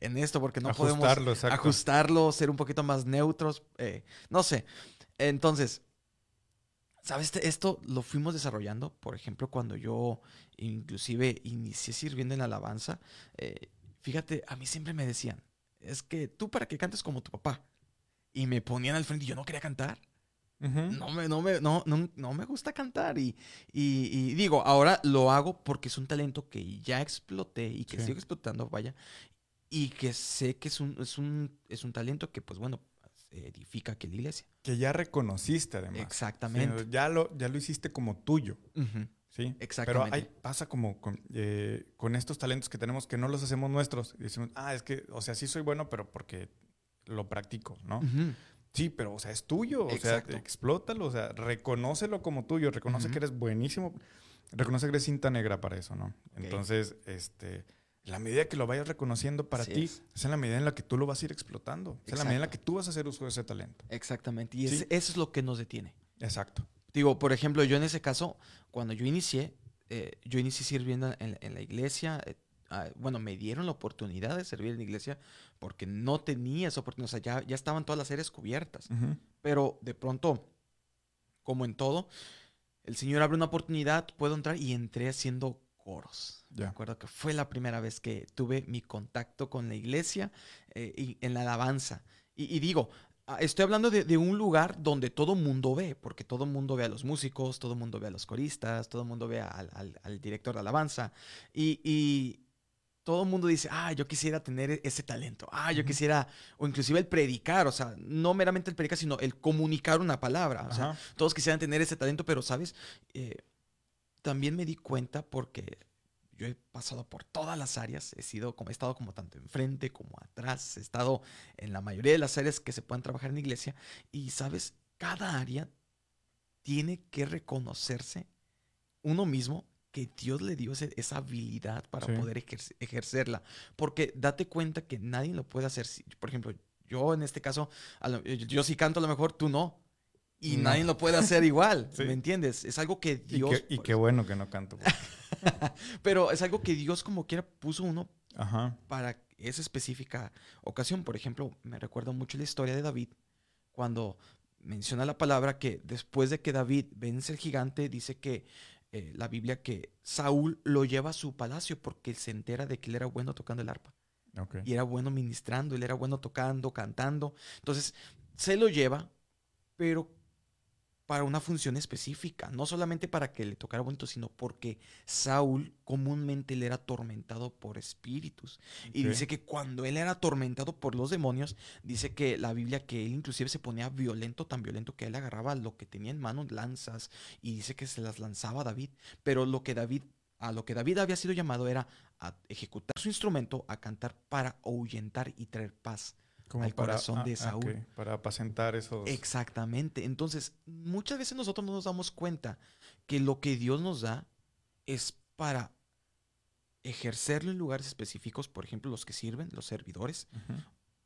en esto porque no podemos ajustarlo, ser un poquito más neutros, eh, no sé. Entonces, ¿sabes? Esto lo fuimos desarrollando, por ejemplo, cuando yo inclusive inicié sirviendo en alabanza, eh, fíjate, a mí siempre me decían, es que tú para que cantes como tu papá. Y me ponían al frente y yo no quería cantar. no, me, no, me, no, no, me gusta cantar. Y, y, digo, ahora lo hago porque es un talento que ya exploté y que sigo explotando, vaya y que sé que es un, es un, es un talento que, pues bueno, edifica aquí la iglesia. Que ya reconociste, además. Exactamente. ya, lo, ya lo hiciste como tuyo. ¿Sí? Exactamente. Pero hay, pasa como eh, con, estos talentos que tenemos que no los hacemos nuestros. Y decimos, ah, es que, o sea, sí soy bueno, pero porque lo practico, ¿no? Sí, pero, o sea, es tuyo. O sea, explótalo, o sea, reconócelo como tuyo. Reconoce que eres buenísimo. Reconoce que eres cinta negra para eso, ¿no? Entonces, este la medida que lo vayas reconociendo para ti, es. en la medida en la que tú lo vas a ir explotando. Es en la medida en la que tú vas a hacer uso de ese talento. Exactamente. Y eso es lo que nos detiene. Exacto. Digo, por ejemplo, yo en ese caso, cuando yo inicié, eh, yo inicié sirviendo en, la iglesia. Eh, ah, bueno, me dieron la oportunidad de servir en la iglesia porque no tenía esa oportunidad. O sea, ya, ya estaban todas las áreas cubiertas. Pero de pronto, como en todo, el Señor abre una oportunidad, puedo entrar y entré haciendo coros. Me acuerdo que fue la primera vez que tuve mi contacto con la iglesia eh, y en la alabanza. Y, digo, estoy hablando de, un lugar donde todo mundo ve, porque todo mundo ve a los músicos, todo mundo ve a los coristas, todo mundo ve al, director de alabanza. Y, todo el mundo dice, ah, yo quisiera tener e-, ese talento, ah, yo quisiera, o inclusive el predicar, o sea, no meramente el predicar, sino el comunicar una palabra. O sea, todos quisieran tener ese talento, pero, ¿sabes? Eh, también me di cuenta porque yo he pasado por todas las áreas, he sido he estado como tanto enfrente como atrás, he estado en la mayoría de las áreas que se puedan trabajar en iglesia y sabes, cada área tiene que reconocerse uno mismo que Dios le dio esa habilidad para poder ejercerla. Porque date cuenta que nadie lo puede hacer. Por ejemplo, yo en este caso, yo sí canto a lo mejor, tú no. Y nadie lo puede hacer igual, ¿me entiendes? Es algo que Dios... Y, qué bueno que no canto. Pero es algo que Dios como quiera puso uno para esa específica ocasión. Por ejemplo, me recuerdo mucho la historia de David, cuando menciona la palabra que después de que David vence el gigante, dice que eh, la Biblia que Saúl lo lleva a su palacio porque se entera de que él era bueno tocando el arpa. Y era bueno ministrando, él era bueno tocando, cantando. Entonces, se lo lleva, pero para una función específica, no solamente para que le tocara bonito, sino porque Saúl comúnmente le era atormentado por espíritus. Y dice que cuando él era atormentado por los demonios, dice que la Biblia que él inclusive se ponía violento, tan violento que él agarraba lo que tenía en manos, lanzas, y dice que se las lanzaba a David. Pero lo que David, a lo que David había sido llamado era a ejecutar su instrumento, a cantar para ahuyentar y traer paz como al corazón de ah, Saúl. para apacentar esos. Exactamente. Entonces, muchas veces nosotros no nos damos cuenta que lo que Dios nos da es para ejercerlo en lugares específicos, por ejemplo, los que sirven, los servidores.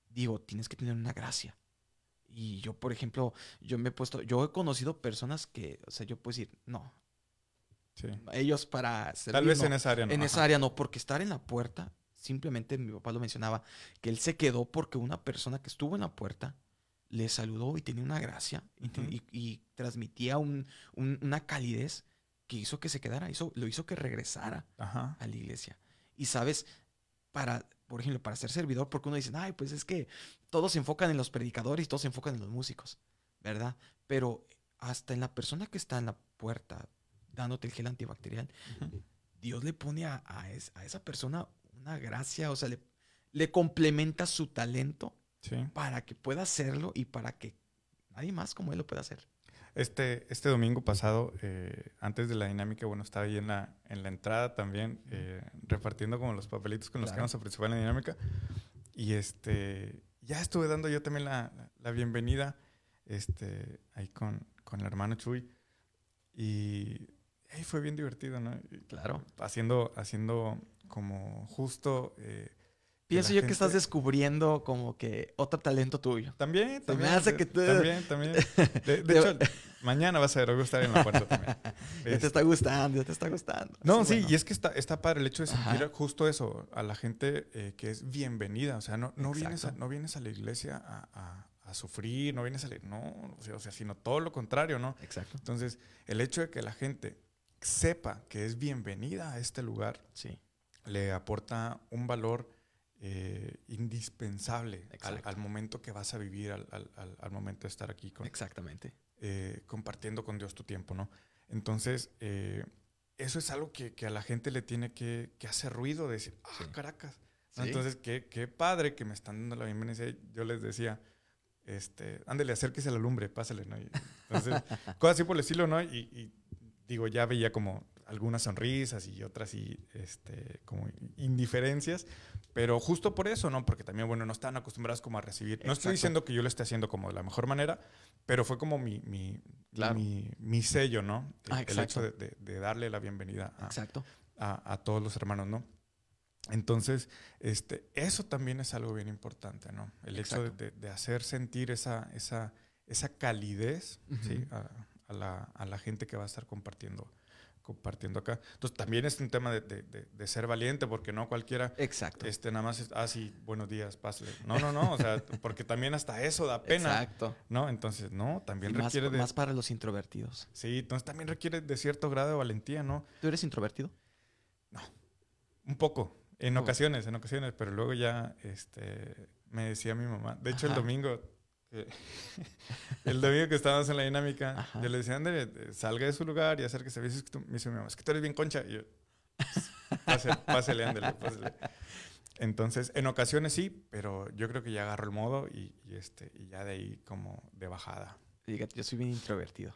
Digo, tienes que tener una gracia. Y yo, por ejemplo, yo me he puesto, yo he conocido personas que, o sea, yo puedo decir, no. Sí. Ellos para servir, Tal vez en esa área no. En esa área no, porque estar en la puerta simplemente mi papá lo mencionaba, que él se quedó porque una persona que estuvo en la puerta le saludó y tenía una gracia y, transmitía una calidez que hizo que se quedara, hizo, lo hizo que regresara a la iglesia. Y sabes, para, por ejemplo, para ser servidor, porque uno dice, ay, pues es que todos se enfocan en los predicadores y todos se enfocan en los músicos, ¿verdad? Pero hasta en la persona que está en la puerta dándote el gel antibacterial, Dios le pone a, a esa persona una gracia, o sea, le, le complementa su talento para que pueda hacerlo y para que nadie más como él lo pueda hacer. Este, este domingo pasado, eh, antes de la dinámica, bueno, estaba ahí en la, en la entrada también, eh, repartiendo como los papelitos con los que vamos a participar en la dinámica. Y este, ya estuve dando yo también la, la bienvenida este, ahí con, con el hermano Chuy. Y fue bien divertido, ¿no? Claro. Haciendo, haciendo como justo... Eh, Pienso yo que estás descubriendo como que otro talento tuyo. También, también. hace que También, también. De, hecho, mañana vas a ver, estar en la puerta también. ya te está gustando, ya te está gustando. No, sí, y es que está, está padre el hecho de sentir justo eso, a la gente eh, que es bienvenida. O sea, no, no, vienes, a, no vienes a la iglesia a, a, sufrir, no vienes a... No, o sea, o sea, sino todo lo contrario, ¿no? Exacto. Entonces, el hecho de que la gente sepa que es bienvenida a este lugar, sí le aporta un valor eh, indispensable al, momento que vas a vivir, al, momento de estar aquí. Con, Exactamente. Eh, compartiendo con Dios tu tiempo, ¿no? Entonces, eh, eso es algo que, a la gente le tiene que, hacer ruido, de decir, ah, Caracas. Entonces, qué, qué, padre que me están dando la bienvenida. Yo les decía, este, ándele, acérquese a la lumbre, pásale, ¿no? entonces, cosas así por el estilo, ¿no? y digo, ya veía como algunas sonrisas y otras y este, como indiferencias, pero justo por eso, ¿no? Porque también, bueno, no están acostumbrados como a recibir. No estoy diciendo que yo lo esté haciendo como de la mejor manera, pero fue como mi, mi, mi, sello, ¿no? Ah, el hecho de, darle la bienvenida a, exacto. A, todos los hermanos, ¿no? Entonces, este, eso también es algo bien importante, ¿no? El hecho de, hacer sentir esa, esa, esa calidez ¿sí? a, la, a la gente que va a estar compartiendo compartiendo acá. Entonces también es un tema de, de, ser valiente, porque no cualquiera. Exacto. Este, nada más es, ah, sí, buenos días, pásale. No, no, no, o sea, porque también hasta eso da pena. Exacto. ¿No? Entonces, no, también requiere de. Más para los introvertidos. Sí, entonces también requiere de cierto grado de valentía, ¿no? ¿Tú eres introvertido? No. Un poco. En ocasiones, en ocasiones, pero luego ya este, me decía mi mamá. De hecho, el domingo el domingo que estábamos en la dinámica, yo le decía, André, salga de su lugar y acérquese. Me dice, me dice mi mamá, es que tú eres bien concha. Y yo, pásale, ándale, pásale. Entonces, en ocasiones sí, pero yo creo que ya agarro el modo y, este, y ya de ahí como de bajada. Fíjate, yo soy bien introvertido.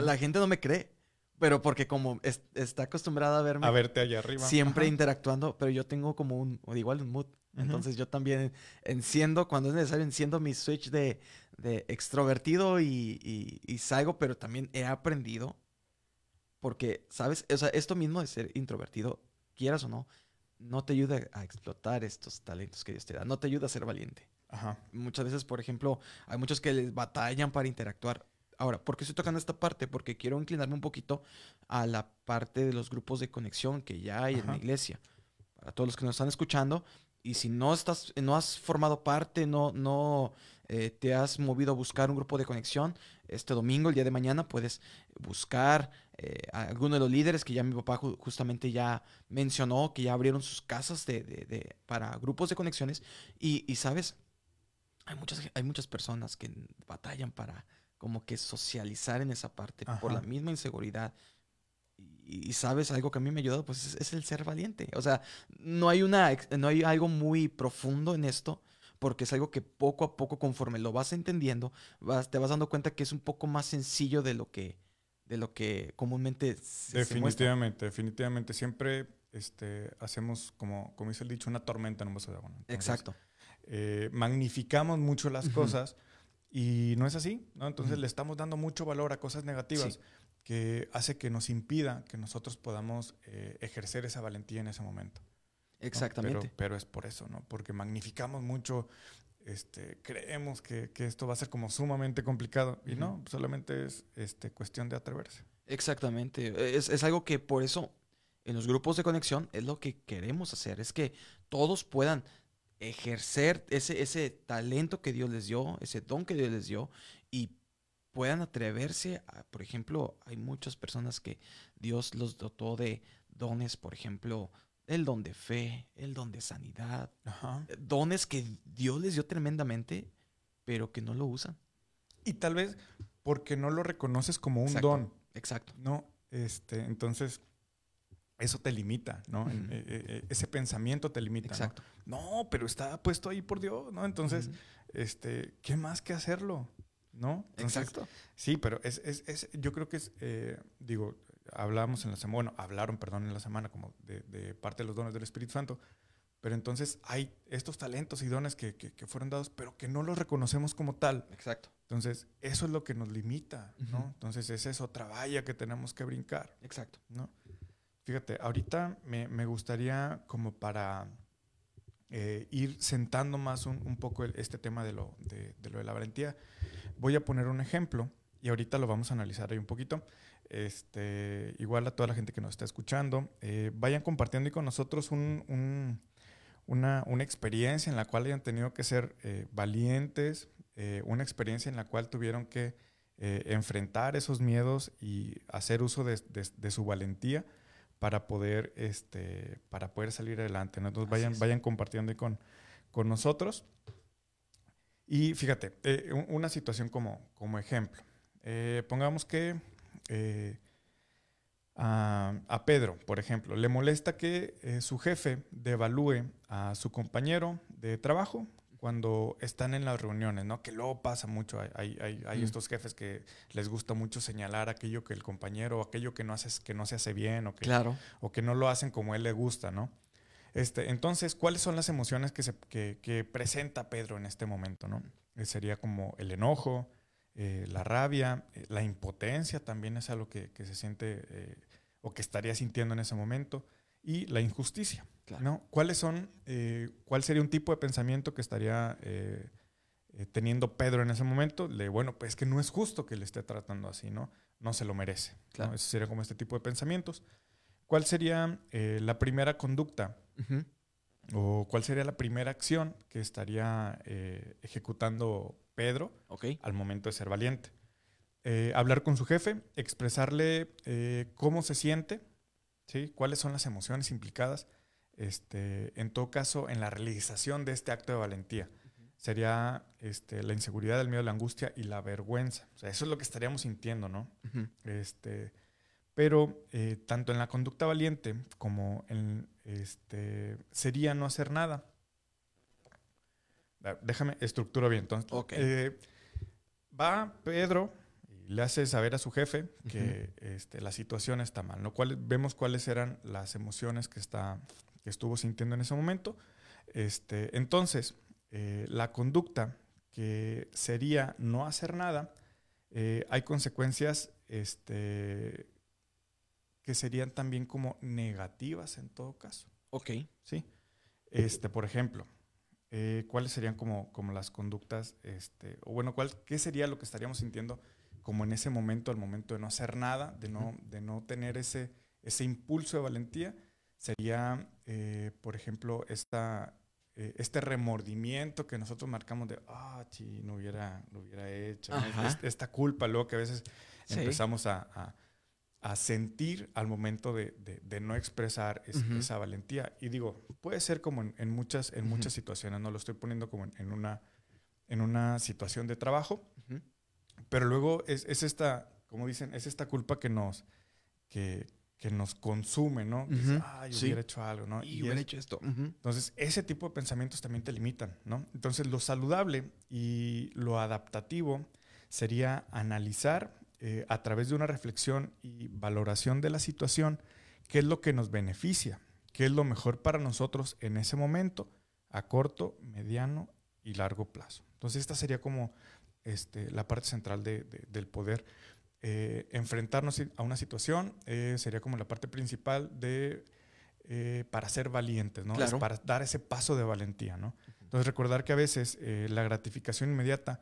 La gente no me cree, Pero porque como está acostumbrada a verme. A verte allá arriba. Siempre interactuando, pero yo tengo como un, igual un mood. Entonces yo también enciendo, cuando es necesario, enciendo mi switch de, de extrovertido y, y, salgo, pero también he aprendido. Porque, ¿sabes? O sea, esto mismo de ser introvertido, quieras o no, no te ayuda a explotar estos talentos que Dios te da. No te ayuda a ser valiente. Ajá. Muchas veces, por ejemplo, hay muchos que les batallan para interactuar. Ahora, ¿por qué estoy tocando esta parte? Porque quiero inclinarme un poquito a la parte de los grupos de conexión que ya hay en la iglesia. Para todos los que nos están escuchando, y si no estás, no has formado parte, no, no eh, te has movido a buscar un grupo de conexión, este domingo, el día de mañana, puedes buscar eh, a alguno de los líderes que ya mi papá justamente ya mencionó, que ya abrieron sus casas de, para grupos de conexiones. Y, y, sabes, hay muchas, hay muchas personas que batallan para como que socializar en esa parte por la misma inseguridad. Y, sabes, algo que a mí me ha ayudado, pues es, el ser valiente. O sea, no hay, una, no hay algo muy profundo en esto, porque es algo que poco a poco, conforme lo vas entendiendo, vas, te vas dando cuenta que es un poco más sencillo de lo que, de lo que comúnmente se, Definitivamente, definitivamente. Siempre este, hacemos, como, como dice el dicho, una tormenta en un vaso de agua. Exacto. Eh, magnificamos mucho las cosas y no es así, ¿no? Entonces le estamos dando mucho valor a cosas negativas que hace que nos impida que nosotros podamos eh, ejercer esa valentía en ese momento. Exactamente. Pero, es por eso, ¿no? Porque magnificamos mucho, este, creemos que, esto va a ser como sumamente complicado y no, solamente es este, cuestión de atreverse. Exactamente. Es, es algo que por eso en los grupos de conexión es lo que queremos hacer, es que todos puedan ejercer ese, ese talento que Dios les dio, ese don que Dios les dio y puedan atreverse a, por ejemplo, hay muchas personas que Dios los dotó de dones, por ejemplo, el don de fe, el don de sanidad, eh, dones que Dios les dio tremendamente, pero que no lo usan. Y tal vez porque no lo reconoces como un don. Exacto. No, este, entonces eso te limita, ¿no? Eh, eh, ese pensamiento te limita. Exacto. ¿no? pero está puesto ahí por Dios, ¿no? Entonces, este, ¿qué más que hacerlo? ¿No? Exacto. Sí, pero es, es, es, yo creo que es, eh, digo, hablamos en la semana, bueno, hablaron, perdón, en la semana como de, parte de los dones del Espíritu Santo, pero entonces hay estos talentos y dones que, que, fueron dados, pero que no los reconocemos como tal. Exacto. Entonces, eso es lo que nos limita, ¿no? Entonces, es otra valla que tenemos que brincar. Exacto. ¿No? Fíjate, ahorita me, me gustaría como para eh, ir sentando más un, poco este tema de lo de, lo de la valentía, voy a poner un ejemplo y ahorita lo vamos a analizar ahí un poquito. Este, igual a toda la gente que nos está escuchando, eh, vayan compartiendo con nosotros un, una, una, experiencia en la cual hayan tenido que ser eh, valientes, una experiencia en la cual tuvieron que enfrentar esos miedos y hacer uso de, de su valentía para poder, este, para poder salir adelante. Entonces vayan, vayan compartiendo con, con nosotros. Y fíjate, eh, una situación como, como ejemplo. Eh, pongamos que eh, a, Pedro, por ejemplo, le molesta que su jefe devalúe a su compañero de trabajo cuando están en las reuniones, ¿no? Que luego pasa mucho, hay, hay, hay mm. estos jefes que les gusta mucho señalar aquello que el compañero, aquello que no, haces, que no se hace bien o que, claro. o que no lo hacen como él le gusta, ¿no? Este, entonces, ¿cuáles son las emociones que, se, que, que presenta Pedro en este momento, ¿no? Eh, sería como el enojo, eh, la rabia, eh, la impotencia también es algo que, que se siente o que estaría sintiendo en ese momento, y la injusticia. ¿no? ¿Cuáles son, eh, ¿Cuál sería un tipo de pensamiento que estaría eh, eh, teniendo Pedro en ese momento? Le, bueno, pues es que no es justo que le esté tratando así, ¿no? No se lo merece. Claro. Ese sería como este tipo de pensamientos. ¿Cuál sería la primera conducta? ¿O cuál sería la primera acción que estaría ejecutando Pedro al momento de ser valiente? hablar con su jefe, expresarle cómo se siente, ¿sí? cuáles son las emociones implicadas este, en todo caso, en la realización de este acto de valentía. Sería este, la inseguridad, el miedo, la angustia y la vergüenza. O sea, eso es lo que estaríamos sintiendo, ¿no? este, pero eh, tanto en la conducta valiente como en este, sería no hacer nada. Déjame, estructuro bien. Entonces, eh, va Pedro y le hace saber a su jefe que este, la situación está mal, ¿no? vemos cuáles eran las emociones que, está, que estuvo sintiendo en ese momento. Este, entonces, eh, la conducta que sería no hacer nada, eh, hay consecuencias este, que serían también como negativas en todo caso. Ok. Sí. Este, por ejemplo, eh, ¿cuáles serían como, como las conductas, este, o bueno, ¿cuál, qué sería lo que estaríamos sintiendo como en ese momento, al momento de no hacer nada, de no, de no tener ese, ese impulso de valentía? Sería, eh, por ejemplo, esta, eh, este remordimiento que nosotros marcamos de, ah, sí, no hubiera, no hubiera hecho, esta culpa luego que a veces empezamos a a sentir al momento de, no expresar esa valentía. Y digo, puede ser como en, muchas, en muchas situaciones, no lo estoy poniendo como en, una, en una situación de trabajo, pero luego es, esta, como dicen, es esta culpa que nos, que, nos consume, ¿no? ah, yo hubiera hecho algo, ¿no? Y, hubiera hecho esto. Entonces, ese tipo de pensamientos también te limitan, ¿no? Entonces, lo saludable y lo adaptativo sería analizar eh, a través de una reflexión y valoración de la situación, qué es lo que nos beneficia, qué es lo mejor para nosotros en ese momento, a corto, mediano y largo plazo. Entonces esta sería como este, la parte central del poder. Eh, enfrentarnos a una situación eh, sería como la parte principal de para ser valientes, ¿no? para dar ese paso de valentía, ¿no? Entonces recordar que a veces la gratificación inmediata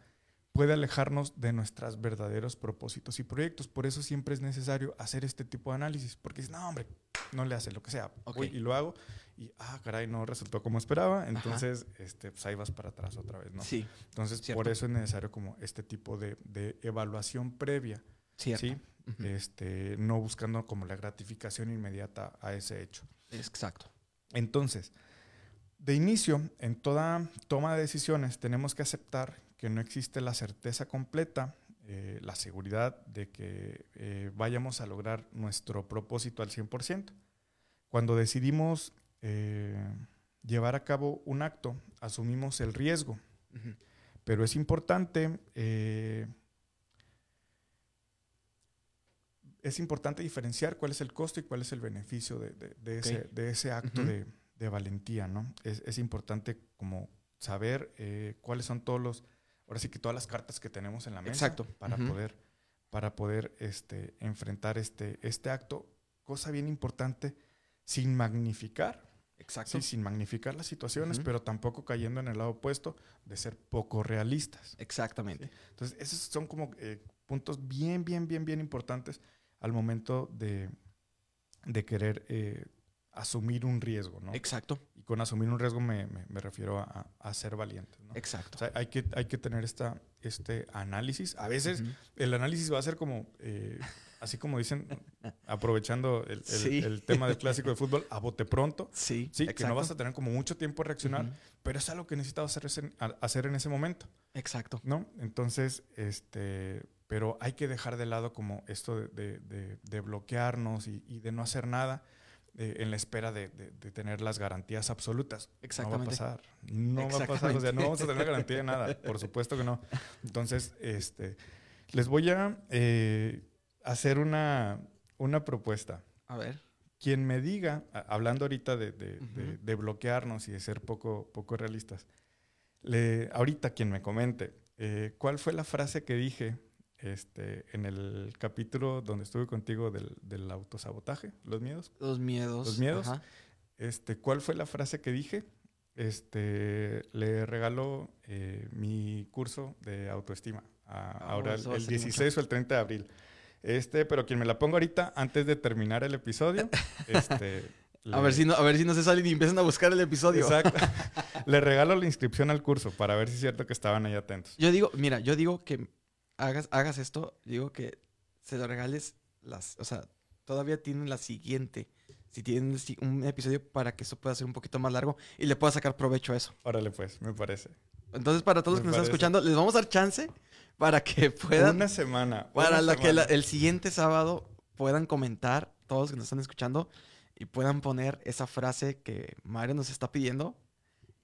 puede alejarnos de nuestros verdaderos propósitos y proyectos. Por eso siempre es necesario hacer este tipo de análisis, porque es, no, hombre, no le hace lo que sea. y lo hago y, ah, caray, no resultó como esperaba. Entonces, este, pues ahí vas para atrás otra vez, ¿no? Sí. Entonces, por eso es necesario como este tipo de, evaluación previa. Cierto. ¿sí? este, no buscando como la gratificación inmediata a ese hecho. Exacto. Entonces, de inicio, en toda toma de decisiones tenemos que aceptar que no existe la certeza completa, eh, la seguridad de que eh, vayamos a lograr nuestro propósito al 100%. Cuando decidimos eh, llevar a cabo un acto, asumimos el riesgo, pero es importante es importante diferenciar cuál es el costo y cuál es el beneficio de, ese, acto de, valentía, ¿no? Es, es, importante como saber cuáles son todos los ahora sí que todas las cartas que tenemos en la mesa Exacto. para poder, para poder este, enfrentar este, este acto. Cosa bien importante, sin magnificar. Exacto. Sí, sin magnificar las situaciones, pero tampoco cayendo en el lado opuesto de ser poco realistas. Exactamente. Entonces, esos son como eh, puntos bien, bien, bien, bien importantes al momento de, de querer eh, asumir un riesgo, ¿no? Exacto. Y con asumir un riesgo me, me, refiero a, a, ser valiente, ¿no? Exacto. O sea, hay que, hay que tener esta, este análisis. A veces el análisis va a ser como, eh, así como dicen, aprovechando el, el, tema del clásico de fútbol, a bote pronto. Sí, Sí, que no vas a tener como mucho tiempo a reaccionar, pero es algo que necesitas hacer, hacer en ese momento. Exacto. ¿No? Entonces, este pero hay que dejar de lado como esto de, de, de bloquearnos y, y, de no hacer nada en la espera de, tener las garantías absolutas. Exactamente. No va a pasar. No va a pasar. O sea, no vamos a tener garantía de nada. Por supuesto que no. Entonces, este, les voy a eh, hacer una, una propuesta. A ver. Quien me diga, hablando ahorita de, de, bloquearnos y de ser poco, poco realistas, le, ahorita quien me comente, eh, ¿cuál fue la frase que dije este, en el capítulo donde estuve contigo del, del autosabotaje, los miedos. Los miedos. Los miedos. Este, ¿Cuál fue la frase que dije? Este, le regaló eh, mi curso de autoestima. Ah, ahora el, 16 o el 30 de abril. Este, pero quien me la pongo ahorita, antes de terminar el episodio, este, A, ver si no, a ver si no se salen y empiezan a buscar el episodio. Exacto. le regalo la inscripción al curso para ver si es cierto que estaban ahí atentos. Yo digo, mira, yo digo que hagas, hagas esto, digo que se lo regales las, o sea, todavía tienen la siguiente. Si tienen un episodio para que eso pueda ser un poquito más largo y le pueda sacar provecho a eso. Órale, pues, me parece. Entonces, para todos los que nos están escuchando, les vamos a dar chance para que puedan. Una semana. Para la que el siguiente sábado puedan comentar, todos los que nos están escuchando, y puedan poner esa frase que Mario nos está pidiendo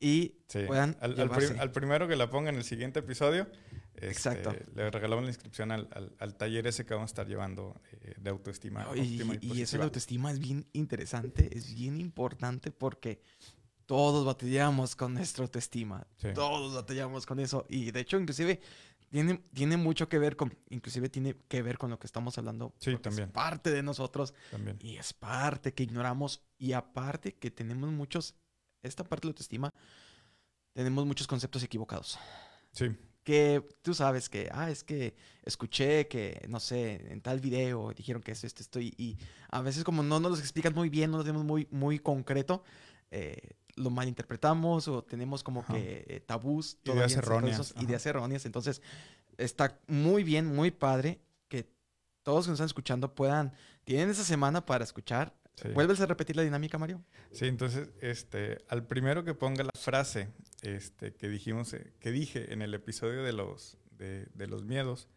y puedan. Al, al, primero que la ponga en el siguiente episodio, Este, Exacto. Le regalamos la inscripción al, taller ese que vamos a estar llevando eh, de autoestima. y, y, eso de autoestima es bien interesante, es bien importante porque todos batallamos con nuestra autoestima. Todos batallamos con eso. Y de hecho, inclusive, tiene, tiene mucho que ver con, inclusive tiene que ver con lo que estamos hablando. Sí, también. Es parte de nosotros. También. Y es parte que ignoramos. Y aparte que tenemos muchos, esta parte de la autoestima, tenemos muchos conceptos equivocados. Sí. Que tú sabes que, ah, es que escuché que, no sé, en tal video dijeron que es esto, estoy, y a veces como no nos lo explican muy bien, no lo tenemos muy, muy concreto, eh, lo malinterpretamos o tenemos como que eh, tabús. Ideas erróneas. Ideas erróneas. Entonces, está muy bien, muy padre que todos que nos están escuchando puedan, tienen esa semana para escuchar. ¿Vuelves a repetir la dinámica, Mario? Sí, entonces, este, al primero que ponga la frase este, que dijimos, eh, que dije en el episodio de los, de, los miedos,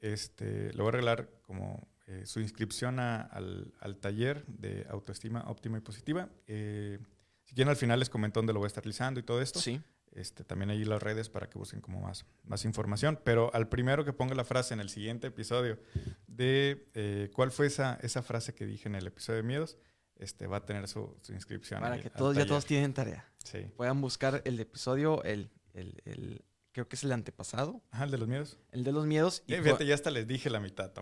este, lo voy a arreglar como eh, su inscripción al, al, taller de autoestima óptima y positiva. Eh, si quieren, al final les comento dónde lo voy a estar realizando y todo esto. Sí. Este, también ahí las redes para que busquen como más, más información. Pero al primero que ponga la frase en el siguiente episodio de eh, cuál fue esa, esa frase que dije en el episodio de miedos, este, va a tener su, inscripción. Para que todos, ya todos tienen tarea. Sí. Puedan buscar el episodio, el, el, el, creo que es el antepasado. Ajá, el de los miedos. El de los miedos. Y fíjate, ya hasta les dije la mitad,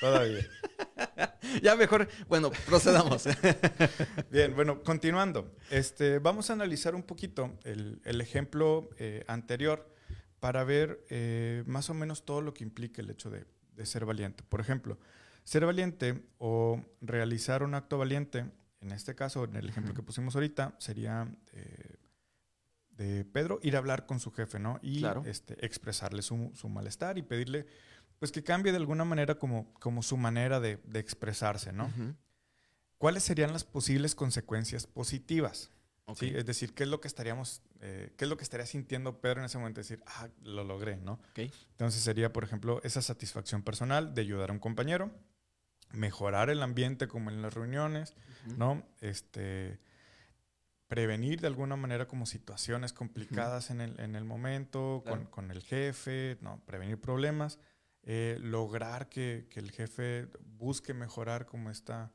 todavía. ya mejor, bueno, procedamos. Bien, bueno, continuando. Este, vamos a analizar un poquito el, ejemplo eh, anterior para ver eh, más o menos todo lo que implica el hecho de, ser valiente. Por ejemplo, ser valiente o realizar un acto valiente, en este caso, en el ejemplo que pusimos ahorita, sería eh, de Pedro ir a hablar con su jefe, ¿no? Y este, expresarle su, su malestar y pedirle pues que cambie de alguna manera como, como su manera de, expresarse, ¿no? ¿Cuáles serían las posibles consecuencias positivas? ¿Sí? Es decir, ¿qué es lo que estaríamos, eh, qué es lo que estaría sintiendo Pedro en ese momento? Decir, ah, lo logré, ¿no? Entonces sería, por ejemplo, esa satisfacción personal de ayudar a un compañero, mejorar el ambiente como en las reuniones, ¿no? Este, prevenir de alguna manera como situaciones complicadas en, el, en, el, momento, con, con, el jefe, ¿no? Prevenir problemas. Eh, lograr que, el jefe busque mejorar como está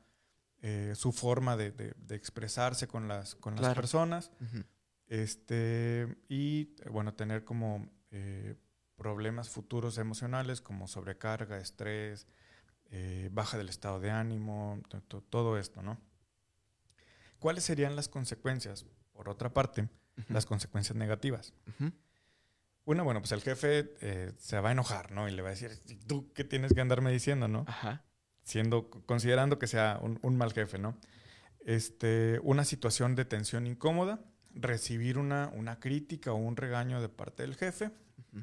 eh, su forma de, expresarse con las, con las personas. este, y bueno, tener como eh, problemas futuros emocionales como sobrecarga, estrés, baja del estado de ánimo, todo esto, ¿no? ¿Cuáles serían las consecuencias? Por otra parte, las consecuencias negativas. Una, bueno, pues el jefe eh, se va a enojar, ¿no? Y le va a decir, ¿tú qué tienes que andarme diciendo, no? Ajá. Siendo, considerando que sea un, mal jefe, ¿no? Este, una situación de tensión incómoda, recibir una, una crítica o un regaño de parte del jefe,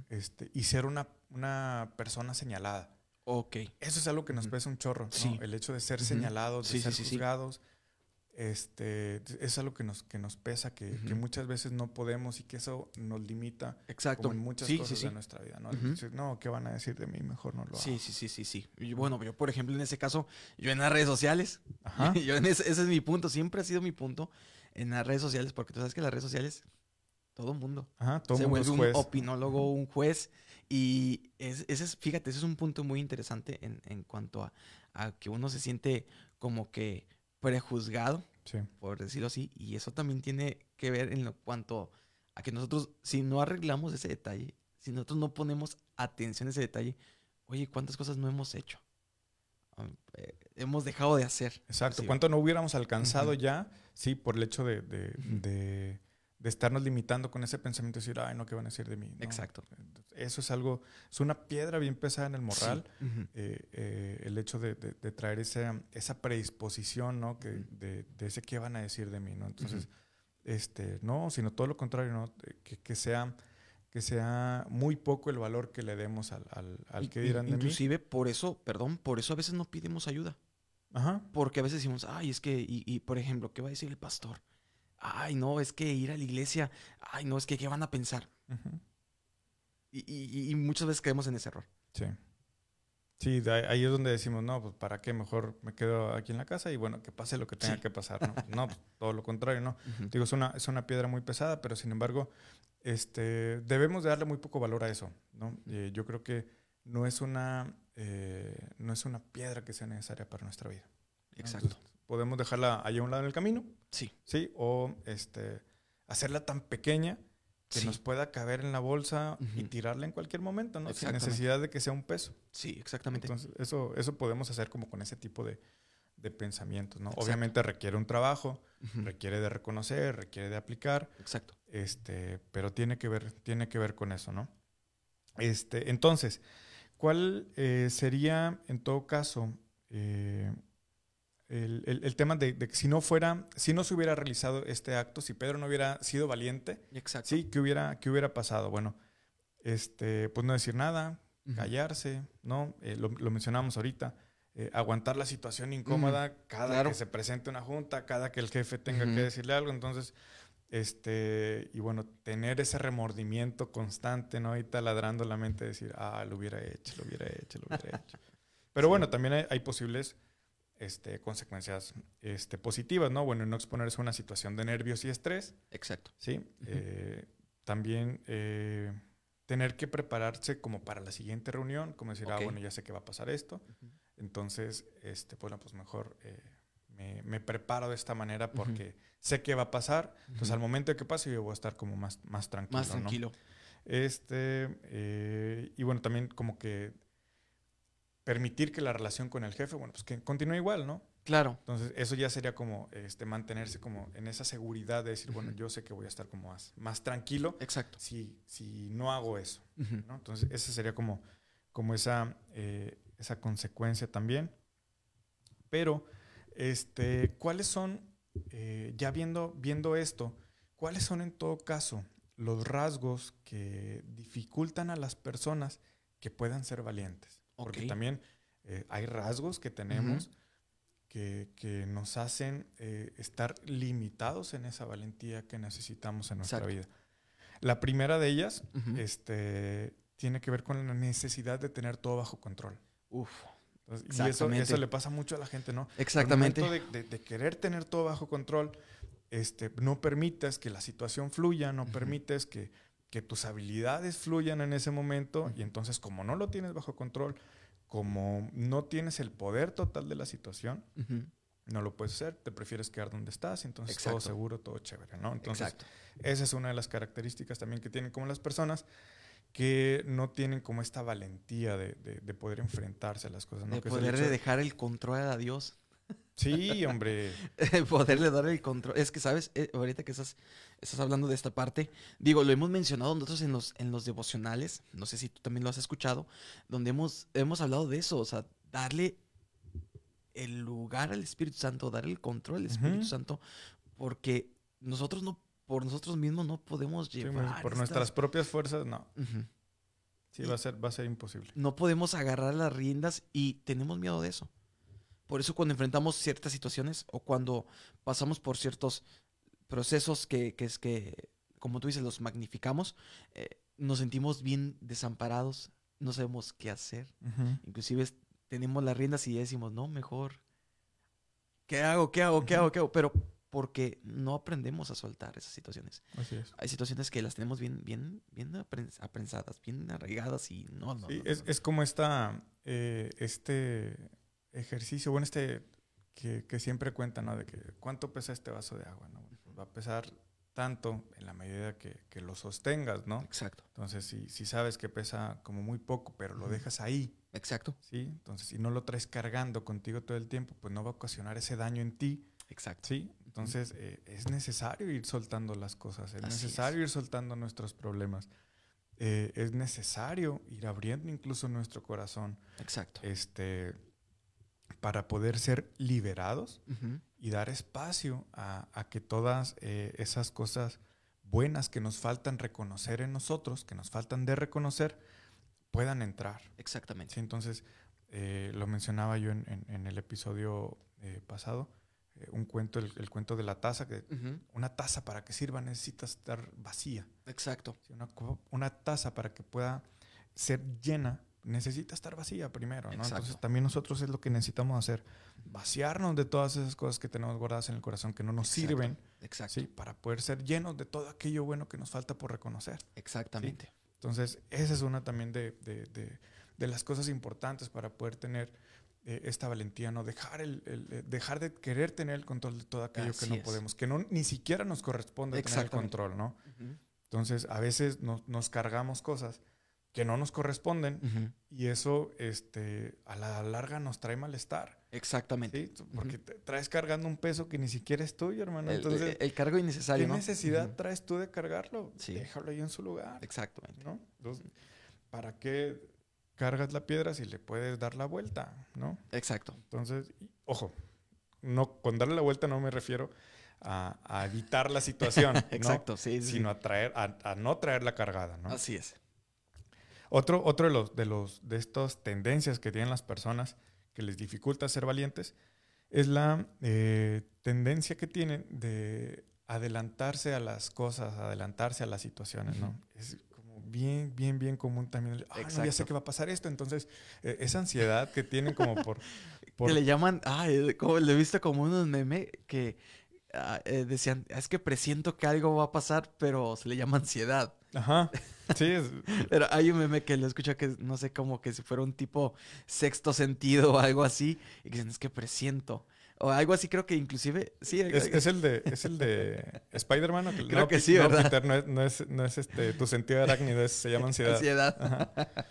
este, y ser una, una persona señalada. Ok. Eso es algo que nos pesa un chorro, ¿no? Sí. El hecho de ser señalados, de ser juzgados este, es algo que nos, que nos pesa, que, muchas veces no podemos y que eso nos limita Exacto. en muchas cosas de nuestra vida. ¿no? no, ¿qué van a decir de mí? Mejor no lo hago. Sí, sí, sí, sí, sí. Y bueno, yo por ejemplo en ese caso, yo en las redes sociales, yo en ese, es mi punto, siempre ha sido mi punto en las redes sociales, porque tú sabes que las redes sociales, todo mundo todo se vuelve un opinólogo, un juez. Y ese es, fíjate, ese es un punto muy interesante en, en cuanto a, a que uno se siente como que prejuzgado, por decirlo así, y eso también tiene que ver en lo cuanto a que nosotros, si no arreglamos ese detalle, si nosotros no ponemos atención a ese detalle, oye, ¿cuántas cosas no hemos hecho? Eh, hemos dejado de hacer. Exacto, ¿cuánto no hubiéramos alcanzado ya? Sí, por el hecho de de estarnos limitando con ese pensamiento de decir, ay, no, ¿qué van a decir de mí? Exacto. Eso es algo, es una piedra bien pesada en el morral, eh, eh, el hecho de, traer esa, esa predisposición, ¿no? Que, de, ese qué van a decir de mí, ¿no? Entonces, este, no, sino todo lo contrario, ¿no? Que, sea, que sea muy poco el valor que le demos al, al, que dirán de mí. Inclusive, por eso, perdón, por eso a veces no pedimos ayuda. Ajá. Porque a veces decimos, ay, es que, y, y por ejemplo, ¿qué va a decir el pastor? Ay, no, es que ir a la iglesia, ay, no, es que qué van a pensar. y, muchas veces caemos en ese error. Sí. Sí, ahí es donde decimos, no, pues para qué, mejor me quedo aquí en la casa y bueno, que pase lo que tenga que pasar, ¿no? no, pues, todo lo contrario, ¿no? Digo, es una, es una piedra muy pesada, pero sin embargo, este, debemos de darle muy poco valor a eso, ¿no? Eh, yo creo que no es, una, eh, no es una piedra que sea necesaria para nuestra vida. Exacto. Podemos dejarla allá a un lado en el camino. Sí. Sí, o este, hacerla tan pequeña que nos pueda caber en la bolsa y tirarla en cualquier momento, ¿no? Sin necesidad de que sea un peso. Sí, exactamente. Entonces, eso, eso podemos hacer como con ese tipo de, de pensamientos, ¿no? Obviamente requiere un trabajo, requiere de reconocer, requiere de aplicar. Exacto. Este, pero tiene que ver, tiene que ver con eso, ¿no? Este, entonces, ¿cuál eh, sería, en todo caso, eh, el, tema de, que si no fuera, si no se hubiera realizado este acto, si Pedro no hubiera sido valiente, Exacto. sí, ¿qué hubiera, qué hubiera pasado? Bueno, este, pues no decir nada, callarse, ¿no? Eh, lo, mencionamos ahorita, eh, aguantar la situación incómoda cada que se presente una junta, cada que el jefe tenga que decirle algo, entonces, este, y bueno, tener ese remordimiento constante, ¿no? Y taladrando la mente, decir, ah, lo hubiera hecho, lo hubiera hecho, lo hubiera hecho. Pero bueno, también hay posibles este, consecuencias este, positivas, ¿no? Bueno, no exponerse a una situación de nervios y estrés. Exacto. Sí. Eh, también eh, tener que prepararse como para la siguiente reunión, como decir, ah, bueno, ya sé que va a pasar esto. Entonces, este, bueno, pues mejor eh, me, preparo de esta manera porque sé que va a pasar. Entonces, al momento de que pase, yo voy a estar como más, más tranquilo. Más tranquilo. Este, y bueno, también como que permitir que la relación con el jefe, bueno, pues que continúe igual, ¿no? Claro. Entonces, eso ya sería como este, mantenerse como en esa seguridad de decir, bueno, yo sé que voy a estar como más, más tranquilo. Exacto. Si, si no hago eso, ¿no? Entonces, esa sería como, como esa, eh, esa consecuencia también. Pero, este, ¿cuáles son, eh, ya viendo, viendo esto, cuáles son en todo caso los rasgos que dificultan a las personas que puedan ser valientes? Porque también eh, hay rasgos que tenemos que, nos hacen eh, estar limitados en esa valentía que necesitamos en nuestra vida. La primera de ellas este, tiene que ver con la necesidad de tener todo bajo control. Uf. y eso, eso, le pasa mucho a la gente, ¿no? Exactamente. Al momento de, querer tener todo bajo control, este, no permitas que la situación fluya, no permites que que tus habilidades fluyan en ese momento y entonces como no lo tienes bajo control, como no tienes el poder total de la situación, no lo puedes hacer, te prefieres quedar donde estás, entonces todo seguro, todo chévere, ¿no? Entonces, esa es una de las características también que tienen como las personas que no tienen como esta valentía de, poder enfrentarse a las cosas. ¿no? De poder dejar el control a Dios. Sí, hombre. Poderle dar el control. Es que, ¿sabes? Eh, ahorita que estás, estás hablando de esta parte, digo, lo hemos mencionado nosotros en los, en los devocionales, no sé si tú también lo has escuchado, donde hemos, hemos hablado de eso, o sea, darle el lugar al Espíritu Santo, darle el control al Espíritu Santo, porque nosotros no, por nosotros mismos no podemos llevar. por nuestras propias fuerzas, no. Sí, va a, ser, va a ser imposible. No podemos agarrar las riendas y tenemos miedo de eso. Por eso cuando enfrentamos ciertas situaciones o cuando pasamos por ciertos procesos que, es que, como tú dices, los magnificamos, eh, nos sentimos bien desamparados, no sabemos qué hacer. Inclusive tenemos las riendas y decimos, no, mejor, ¿qué hago? ¿Qué hago? ¿Qué hago? ¿Qué hago? Pero porque no aprendemos a soltar esas situaciones. Así es. Hay situaciones que las tenemos bien, bien, bien aprensadas, bien arraigadas y no, no. Sí, es, es, como esta, eh, este ejercicio, bueno, este que, siempre cuenta, ¿no? De que cuánto pesa este vaso de agua, ¿no? Pues va a pesar tanto en la medida que, lo sostengas, ¿no? Exacto. Entonces, si, si, sabes que pesa como muy poco, pero lo dejas ahí. Exacto. Sí, entonces si no lo traes cargando contigo todo el tiempo, pues no va a ocasionar ese daño en ti. Exacto. Sí, entonces eh, es necesario ir soltando las cosas, es necesario ir soltando nuestros problemas. Eh, es necesario ir abriendo incluso nuestro corazón. Exacto. Este, para poder ser liberados y dar espacio a, que todas eh, esas cosas buenas que nos faltan reconocer en nosotros, que nos faltan de reconocer, puedan entrar. Exactamente. Sí, entonces, eh, lo mencionaba yo en, el episodio eh, pasado, un cuento, el, cuento de la taza, que una taza para que sirva necesita estar vacía. Exacto. una, una taza para que pueda ser llena necesita estar vacía primero, ¿no? Entonces también nosotros es lo que necesitamos hacer, vaciarnos de todas esas cosas que tenemos guardadas en el corazón que no nos sirven, Exacto. ¿sí? Para poder ser llenos de todo aquello bueno que nos falta por reconocer. Exactamente. Entonces, esa es una también de, de, de, de, las cosas importantes para poder tener eh, esta valentía, ¿no? Dejar, el, el, dejar de querer tener el control de todo aquello que no podemos, que no, ni siquiera nos corresponde tener el control, ¿no? Entonces, a veces nos, nos cargamos cosas que no nos corresponden y eso este, a la larga nos trae malestar. Exactamente. Porque traes cargando un peso que ni siquiera es tuyo, hermano. Entonces, el, cargo innecesario. ¿Qué necesidad traes tú de cargarlo? Déjalo ahí en su lugar. Exactamente. ¿no? Entonces, ¿para qué cargas la piedra si le puedes dar la vuelta? ¿no? Exacto. Entonces, ojo, no, con darle la vuelta no me refiero a, evitar la situación. Exacto, sí, Sino a, traer, a, a no traerla cargada, ¿no? Así es. Otro, otro de, los, de, los, de estas tendencias que tienen las personas que les dificulta ser valientes es la eh, tendencia que tienen de adelantarse a las cosas, adelantarse a las situaciones, ¿no? Es como bien, bien, bien común también. Ah, ya sé que va a pasar esto. Entonces, e, esa ansiedad que tienen como por... Que le llaman, ah, como, le he visto como unos memes que ah, eh, decían, es que presiento que algo va a pasar, pero se le llama ansiedad. Ajá. Sí. Pero hay un meme que lo escucho que no sé, como que si fuera un tipo sexto sentido o algo así. Y que dicen, es que presiento. O algo así, creo que inclusive. Sí, es, el de, es el de Spider-Man. Creo que sí, ¿verdad? Peter, no es, no es, este, tu sentido de arácnido, se llama ansiedad. Ansiedad.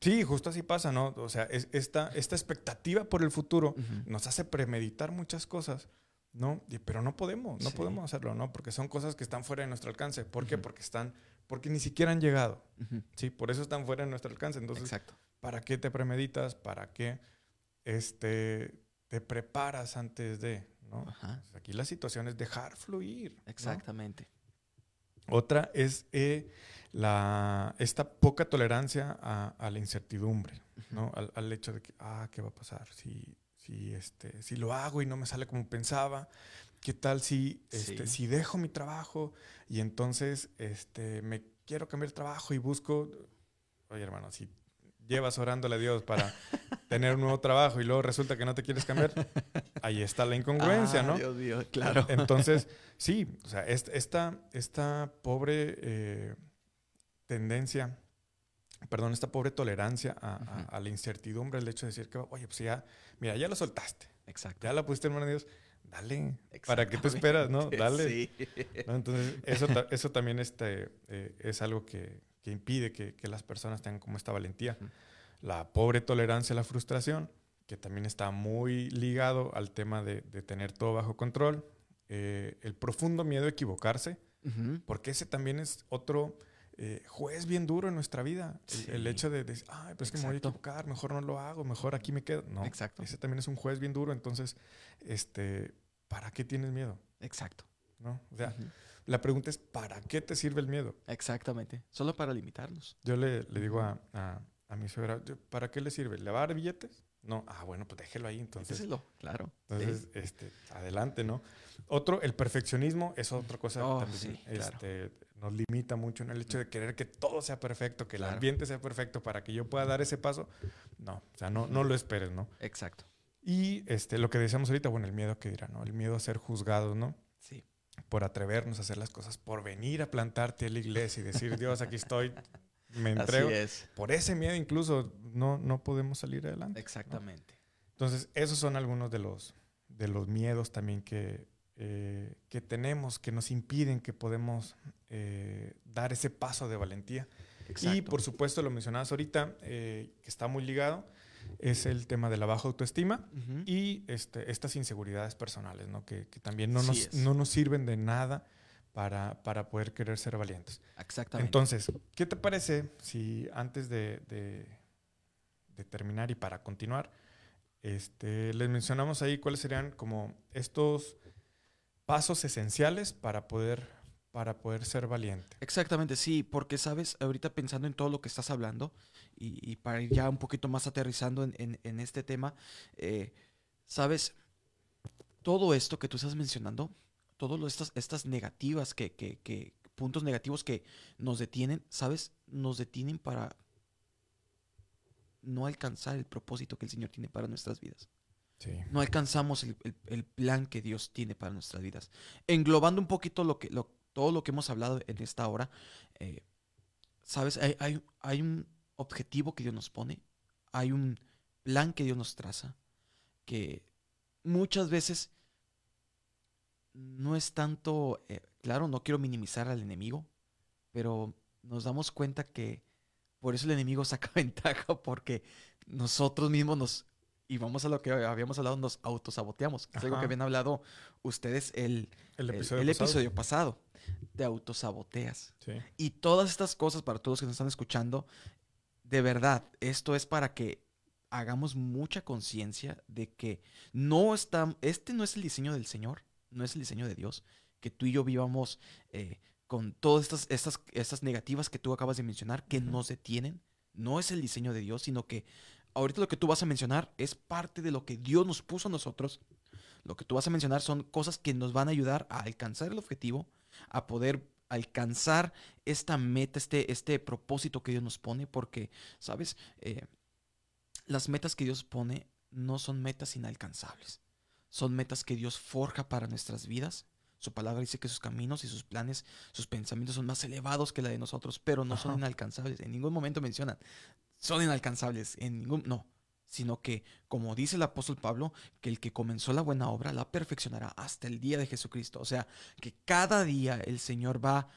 Sí, justo así pasa, ¿no? O sea, esta, esta expectativa por el futuro nos hace premeditar muchas cosas, ¿no? pero no podemos, no podemos hacerlo, ¿no? Porque son cosas que están fuera de nuestro alcance. ¿Por qué? Porque están porque ni siquiera han llegado. Sí, por eso están fuera de nuestro alcance. Entonces, Exacto. ¿para qué te premeditas? ¿Para qué este, te preparas antes de? ¿no? Pues aquí la situación es dejar fluir. Exactamente. Otra es eh, la, esta poca tolerancia a, la incertidumbre, ¿no? Al, hecho de que, ah, ¿qué va a pasar? Si, si, este, si lo hago y no me sale como pensaba, ¿Qué tal si, este, si dejo mi trabajo y entonces este, me quiero cambiar de trabajo y busco, oye hermano, si llevas orándole a Dios para tener un nuevo trabajo y luego resulta que no te quieres cambiar, ahí está la incongruencia, ¿no? Dios mío, claro. Entonces, sí, o sea, esta, esta pobre eh, tendencia, perdón, esta pobre tolerancia a, la incertidumbre, el hecho de decir que, oye, pues ya, mira, ya lo soltaste. Exacto. Ya la pusiste en manos de Dios dale, ¿para qué te esperas, no? Dale. Sí. Entonces, eso, eso también este, eh, es algo que, que impide que, que, las personas tengan como esta valentía. La pobre tolerancia a la frustración, que también está muy ligado al tema de, de tener todo bajo control. Eh, el profundo miedo a equivocarse, porque ese también es otro eh, juez bien duro en nuestra vida. El, hecho de decir, ay, pues que me voy a equivocar, mejor no lo hago, mejor aquí me quedo. No, Exacto. ese también es un juez bien duro. Entonces, este, ¿para qué tienes miedo? Exacto. ¿No? O sea, la pregunta es, ¿para qué te sirve el miedo? Exactamente. Solo para limitarnos. Yo le, le digo a, a, a, mi suegra, ¿para qué le sirve? ¿Le va a dar billetes? No. Ah, bueno, pues déjelo ahí entonces. Déjelo, claro. Entonces, este, adelante, ¿no? Otro, el perfeccionismo es otra cosa oh, sí, este, nos limita mucho en el hecho de querer que todo sea perfecto, que el ambiente sea perfecto para que yo pueda dar ese paso. No, o sea, no, no lo esperes, ¿no? Exacto. Y este, lo que decíamos ahorita, bueno, el miedo que dirá, ¿no? El miedo a ser juzgados, ¿no? Sí. Por atrevernos a hacer las cosas, por venir a plantarte a la iglesia y decir, Dios, aquí estoy, me entrego. Así es. Por ese miedo incluso no, no podemos salir adelante. Exactamente. Entonces, esos son algunos de los, de los miedos también que, eh, que tenemos, que nos impiden que podemos eh, dar ese paso de valentía. Y por supuesto, lo mencionabas ahorita, eh, que está muy ligado, es el tema de la baja autoestima y este, estas inseguridades personales, ¿no? que, también no nos, no nos, sirven de nada para, para, poder querer ser valientes. Exactamente. Entonces, ¿qué te parece si antes de, de, de terminar y para continuar, este, les mencionamos ahí cuáles serían como estos pasos esenciales para poder, para poder ser valiente. Exactamente, sí, porque sabes, ahorita pensando en todo lo que estás hablando y, para ir ya un poquito más aterrizando en, este tema, eh, sabes, todo esto que tú estás mencionando, todas estas, estas negativas, que, que, puntos negativos que nos detienen, sabes, nos detienen para no alcanzar el propósito que el Señor tiene para nuestras vidas. No alcanzamos el, plan que Dios tiene para nuestras vidas. Englobando un poquito lo que, todo lo que hemos hablado en esta hora, eh, ¿sabes? Hay, hay, un objetivo que Dios nos pone, hay un plan que Dios nos traza, que muchas veces no es tanto, eh, claro, no quiero minimizar al enemigo, pero nos damos cuenta que por eso el enemigo saca ventaja, porque nosotros mismos nos y vamos a lo que habíamos hablado, nos autosaboteamos. Es algo que habían hablado ustedes el, el, episodio, pasado. Te autosaboteas. Y todas estas cosas, para todos los que nos están escuchando, de verdad, esto es para que hagamos mucha conciencia de que no está, este no es el diseño del Señor, no es el diseño de Dios, que tú y yo vivamos eh, con todas estas, estas, estas negativas que tú acabas de mencionar, que nos detienen. No es el diseño de Dios, sino que ahorita lo que tú vas a mencionar es parte de lo que Dios nos puso a nosotros. Lo que tú vas a mencionar son cosas que nos van a ayudar a alcanzar el objetivo, a poder alcanzar esta meta, este, este propósito que Dios nos pone, porque, ¿sabes? Eh, las metas que Dios pone no son metas inalcanzables, son metas que Dios forja para nuestras vidas. Su palabra dice que sus caminos y sus planes, sus pensamientos son más elevados que la de nosotros, pero no son inalcanzables. En ningún momento mencionan, son inalcanzables, en ningún, no, sino que, como dice el apóstol Pablo, que el que comenzó la buena obra la perfeccionará hasta el día de Jesucristo. O sea, que cada día el Señor va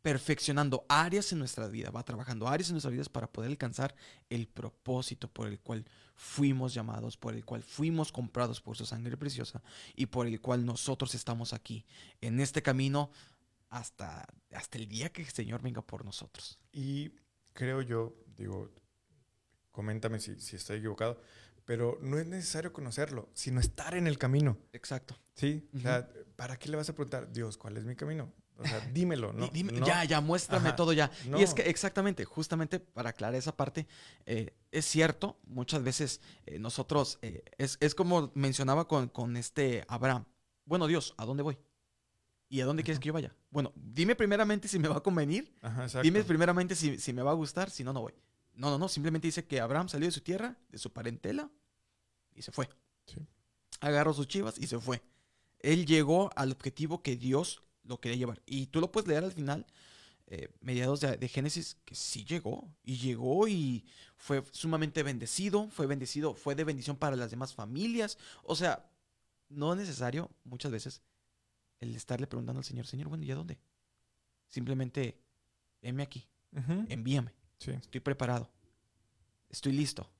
perfeccionando áreas en nuestra vida, va trabajando áreas en nuestras vidas para poder alcanzar el propósito por el cual fuimos llamados, por el cual fuimos comprados por su sangre preciosa y por el cual nosotros estamos aquí en este camino hasta, hasta el día que el Señor venga por nosotros. Y creo yo, digo, coméntame si, estoy equivocado, pero no es necesario conocerlo, sino estar en el camino. Exacto. Sí, o sea, ¿para qué le vas a preguntar, Dios, cuál es mi camino? O sea, dímelo, ¿no? ya, ya, muéstrame todo ya. Y es que exactamente, justamente para aclarar esa parte, eh, es cierto, muchas veces eh, nosotros, eh, es, como mencionaba con, con, este Abraham, bueno Dios, ¿a dónde voy? ¿Y a dónde quieres que yo vaya? Bueno, dime primeramente si me va a convenir, dime primeramente si, si me va a gustar, si no, no voy. No, no, no. Simplemente dice que Abraham salió de su tierra, de su parentela, y se fue. Agarró sus chivas y se fue. Él llegó al objetivo que Dios lo quería llevar. Y tú lo puedes leer al final, eh, mediados de, Génesis, que sí llegó. Y llegó y fue sumamente bendecido. Fue bendecido, fue de bendición para las demás familias. O sea, no es necesario muchas veces el estarle preguntando al Señor, Señor, bueno, ¿y a dónde? Simplemente, heme aquí, envíame. Estoy preparado. Estoy listo.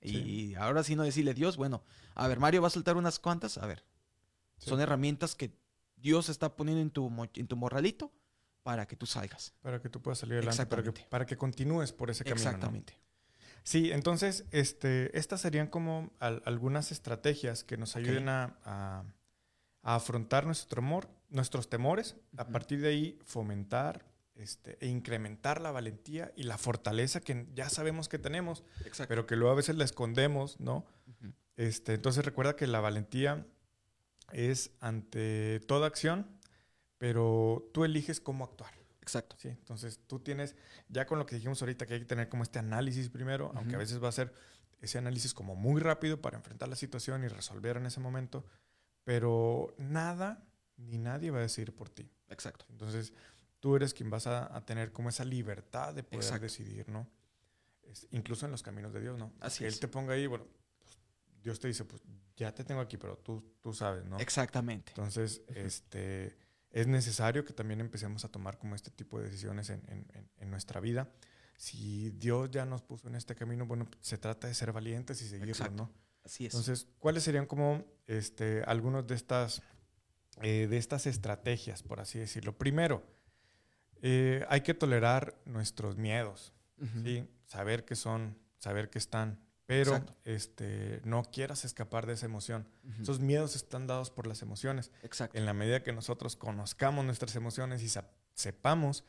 Y ahora sí no decirle Dios, bueno, a ver, Mario va a soltar unas cuantas, a ver. Son herramientas que Dios está poniendo en tu, en tu morralito para que tú salgas. Para que tú puedas salir adelante, para que, para que continúes por ese camino. Exactamente. Sí, entonces, este, estas serían como algunas estrategias que nos ayuden a, afrontar nuestro temor, nuestros temores, a partir de ahí fomentar este, e incrementar la valentía y la fortaleza que ya sabemos que tenemos, pero que luego a veces la escondemos, ¿no? este, entonces recuerda que la valentía es ante toda acción, pero tú eliges cómo actuar. Exacto. Sí, entonces tú tienes, ya con lo que dijimos ahorita, que hay que tener como este análisis primero, aunque a veces va a ser ese análisis como muy rápido para enfrentar la situación y resolver en ese momento, pero nada ni nadie va a decir por ti. Exacto. Entonces, tú eres quien vas a, tener como esa libertad de poder decidir, ¿no? incluso en los caminos de Dios, ¿no? Así que Él te ponga ahí, bueno, pues, Dios te dice, pues ya te tengo aquí, pero tú, tú sabes, ¿no? Exactamente. Entonces, este, es necesario que también empecemos a tomar como este tipo de decisiones en, nuestra vida. Si Dios ya nos puso en este camino, bueno, se trata de ser valientes y seguirlo, ¿no? Así es. Entonces, ¿cuáles serían como este, algunos de estas, eh, de estas estrategias, por así decirlo? Primero, eh, hay que tolerar nuestros miedos, ¿sí? Saber que son, saber que están, pero este, no quieras escapar de esa emoción. Esos miedos están dados por las emociones. Exacto. En la medida que nosotros conozcamos nuestras emociones y sepamos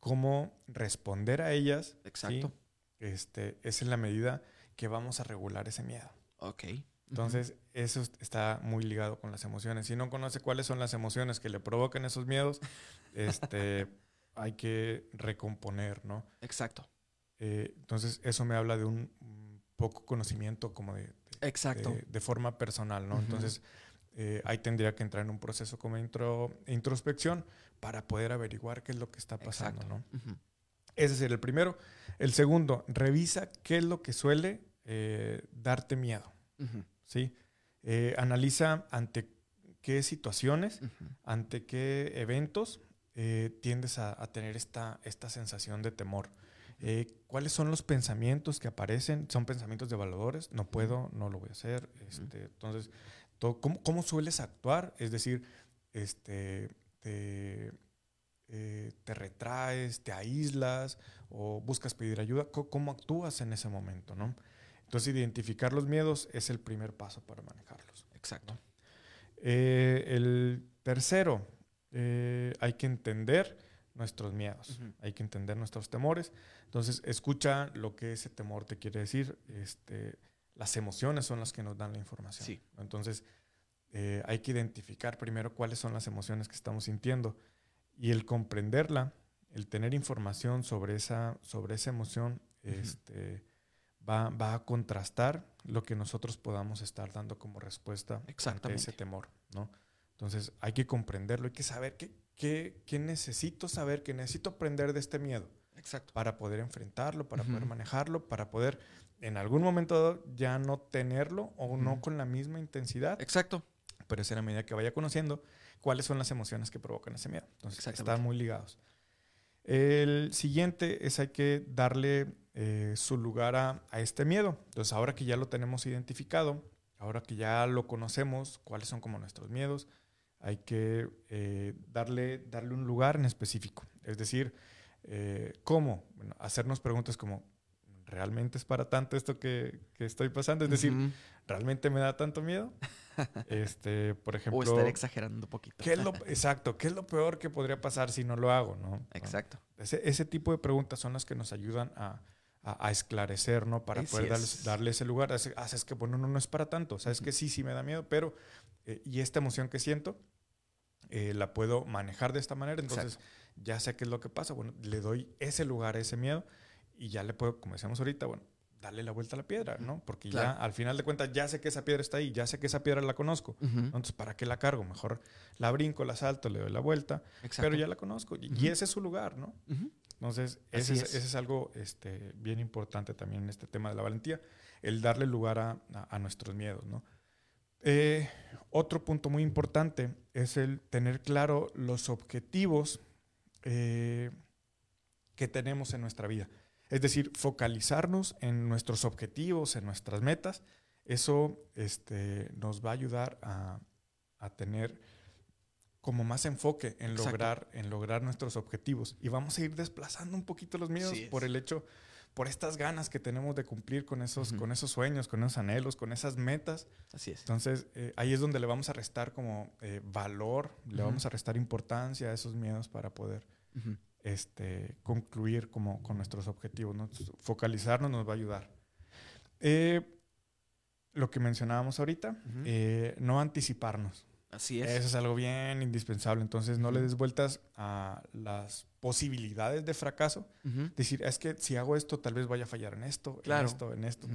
cómo responder a ellas, Exacto. este, es en la medida que vamos a regular ese miedo. Ok. Entonces, eso está muy ligado con las emociones. Si no conoce cuáles son las emociones que le provocan esos miedos, este, hay que recomponer, ¿no? Exacto. Eh, entonces, eso me habla de un poco conocimiento como de, Exacto. de, forma personal, ¿no? Entonces, eh, ahí tendría que entrar en un proceso como intro, introspección para poder averiguar qué es lo que está pasando, ¿no? Ese sería el primero. El segundo, revisa qué es lo que suele eh, darte miedo, ¿sí? Analiza ante qué situaciones, ante qué eventos tiendes a, tener esta, esta sensación de temor. ¿Cuáles son los pensamientos que aparecen? ¿Son pensamientos devaluadores? No puedo, no lo voy a hacer. Este, entonces, ¿cómo, sueles actuar? Es decir, este, te, eh, te, retraes, te aíslas o buscas pedir ayuda. ¿Cómo, actúas en ese momento? ¿no? Entonces, identificar los miedos es el primer paso para manejarlos. Exacto. Eh, el tercero, eh, hay que entender nuestros miedos, hay que entender nuestros temores. Entonces, escucha lo que ese temor te quiere decir. Este, las emociones son las que nos dan la información. Sí. Entonces, eh, hay que identificar primero cuáles son las emociones que estamos sintiendo y el comprenderla, el tener información sobre esa, sobre esa emoción, este, va, va, a contrastar lo que nosotros podamos estar dando como respuesta a ese temor, ¿no? Entonces, hay que comprenderlo, hay que saber qué, qué, qué necesito saber, qué necesito aprender de este miedo. Exacto. Para poder enfrentarlo, para poder manejarlo, para poder en algún momento ya no tenerlo o no con la misma intensidad. Exacto. Pero es en la medida que vaya conociendo cuáles son las emociones que provocan ese miedo. Entonces, están muy ligados. El siguiente es hay que darle eh, su lugar a, este miedo. Entonces, ahora que ya lo tenemos identificado, ahora que ya lo conocemos, cuáles son como nuestros miedos, hay que eh, darle, darle un lugar en específico. Es decir, eh, ¿cómo? Bueno, hacernos preguntas como, ¿realmente es para tanto esto que, estoy pasando? Es decir, ¿realmente me da tanto miedo? Este, por ejemplo. O estar exagerando un poquito. ¿qué es lo, exacto. ¿Qué es lo peor que podría pasar si no lo hago? ¿no? Exacto. Ese, tipo de preguntas son las que nos ayudan a, esclarecer, ¿no? Para poder darle, ese lugar. Haces ah, es que, bueno, no, no es para tanto. Sabes que sí, sí me da miedo, pero. Eh, y esta emoción que siento, eh, la puedo manejar de esta manera. Entonces, ya sé qué es lo que pasa. Bueno, le doy ese lugar a ese miedo y ya le puedo, como decíamos ahorita, bueno, darle la vuelta a la piedra, ¿no? Porque ya al final de cuentas ya sé que esa piedra está ahí, ya sé que esa piedra la conozco. Entonces, ¿para qué la cargo? Mejor la brinco, la salto, le doy la vuelta, pero ya la conozco. Y, ese es su lugar, ¿no? Entonces, ese es. algo este, bien importante también en este tema de la valentía, el darle lugar a, nuestros miedos, ¿no? Eh, otro punto muy importante es el tener claro los objetivos eh, que tenemos en nuestra vida. Es decir, focalizarnos en nuestros objetivos, en nuestras metas, eso este, nos va a ayudar a, tener como más enfoque en lograr, en lograr nuestros objetivos. Y vamos a ir desplazando un poquito los miedos por el hecho, por estas ganas que tenemos de cumplir con esos, con esos sueños, con esos anhelos, con esas metas. Así es. Entonces, eh, ahí es donde le vamos a restar como eh, valor, le vamos a restar importancia a esos miedos para poder este, concluir como, con nuestros objetivos. Focalizarnos nos va a ayudar. Eh, lo que mencionábamos ahorita, no anticiparnos. Así es. Eso es algo bien indispensable. Entonces, no le des vueltas a las posibilidades de fracaso. Decir, es que si hago esto, tal vez vaya a fallar en esto, en esto, en esto.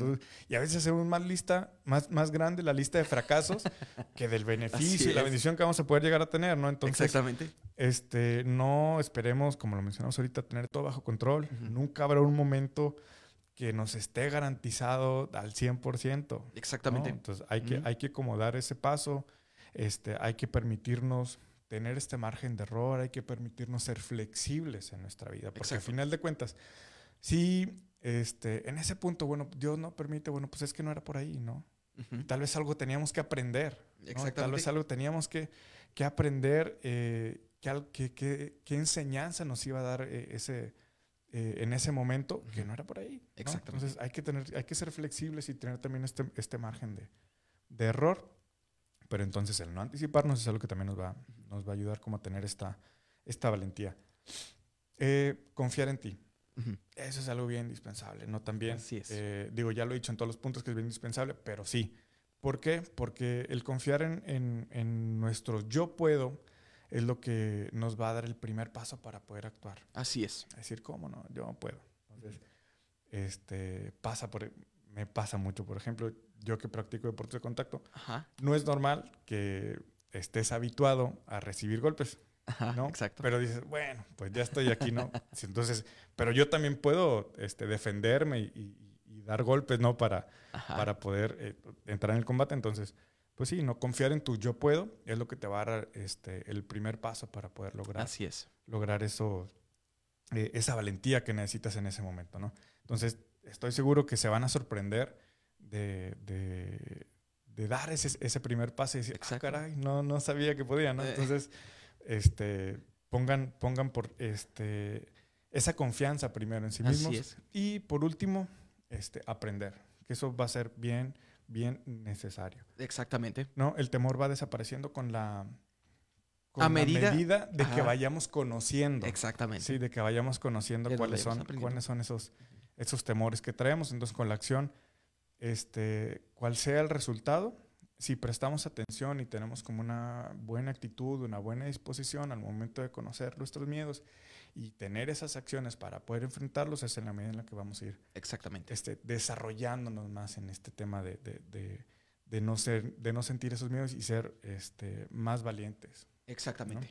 y a veces hacemos más lista, más, más grande la lista de fracasos que del beneficio y la bendición que vamos a poder llegar a tener, ¿no? Entonces, Exactamente. Este, no esperemos, como lo mencionamos ahorita, tener todo bajo control. Nunca habrá un momento que nos esté garantizado al 100%. Exactamente. Entonces, hay que, hay que como dar ese paso este, hay que permitirnos tener este margen de error, hay que permitirnos ser flexibles en nuestra vida, porque al final de cuentas, si este, en ese punto, bueno, Dios no permite, bueno, pues es que no era por ahí, ¿no? Tal vez algo teníamos que aprender, tal vez algo teníamos que, que aprender, eh, qué que, enseñanza nos iba a dar eh, ese, eh, en ese momento, que no era por ahí. Entonces hay que, tener, hay que ser flexibles y tener también este, este margen de, de error pero entonces el no anticiparnos es algo que también nos va, nos va a ayudar como a tener esta, esta valentía. Eh, confiar en ti. Eso es algo bien indispensable, ¿no? También, eh, digo, ya lo he dicho en todos los puntos que es bien indispensable, pero sí. ¿Por qué? Porque el confiar en, en, nuestro yo puedo es lo que nos va a dar el primer paso para poder actuar. Así es. Es decir, ¿cómo no? Yo puedo. Entonces, este, pasa por me pasa mucho. Por ejemplo, yo que practico deportes de contacto, no es normal que estés habituado a recibir golpes. ¿no? Exacto. Pero dices, bueno, pues ya estoy aquí, ¿no? Entonces, pero yo también puedo este, defenderme y, dar golpes, ¿no? Para, para poder eh, entrar en el combate. Entonces, pues sí, no confiar en tu yo puedo es lo que te va a dar este, el primer paso para poder lograr. Así es. Lograr eso, eh, esa valentía que necesitas en ese momento, ¿no? Entonces, estoy seguro que se van a sorprender de, de, dar ese, ese, primer paso y decir, ah, caray, no, no sabía que podía, ¿no? Eh. Entonces, este, pongan, pongan por este, esa confianza primero en sí mismos. Y por último, este, aprender, que eso va a ser bien, bien necesario. Exactamente. ¿No? El temor va desapareciendo con la, a medida, de que vayamos conociendo. Exactamente. Sí, de que vayamos conociendo cuáles son, cuáles son esos, esos temores que traemos. Entonces, con la acción, este, cuál sea el resultado, si prestamos atención y tenemos como una buena actitud, una buena disposición al momento de conocer nuestros miedos y tener esas acciones para poder enfrentarlos, es en la medida en la que vamos a ir Exactamente. Este, desarrollándonos más en este tema de, de, no ser, de no sentir esos miedos y ser este, más valientes. Exactamente.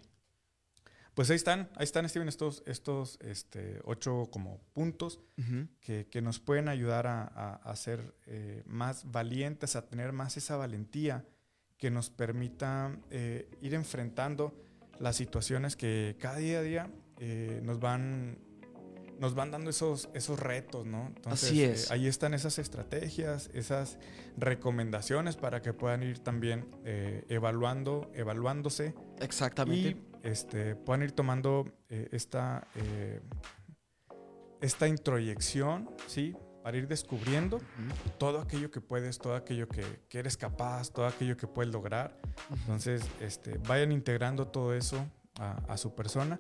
Pues ahí están, ahí están, Steven, estos, estos este, ocho como puntos que, nos pueden ayudar a, a, ser eh, más valientes, a tener más esa valentía que nos permita eh, ir enfrentando las situaciones que cada día a día eh, nos van nos van dando esos, esos retos, ¿no? Entonces, Así es. ahí están esas estrategias, esas recomendaciones para que puedan ir también evaluando, evaluándose. Exactamente este, puedan ir tomando eh, esta, eh, esta introyección, ¿sí? Para ir descubriendo todo aquello que puedes, todo aquello que, eres capaz, todo aquello que puedes lograr. Entonces, este, vayan integrando todo eso a, su persona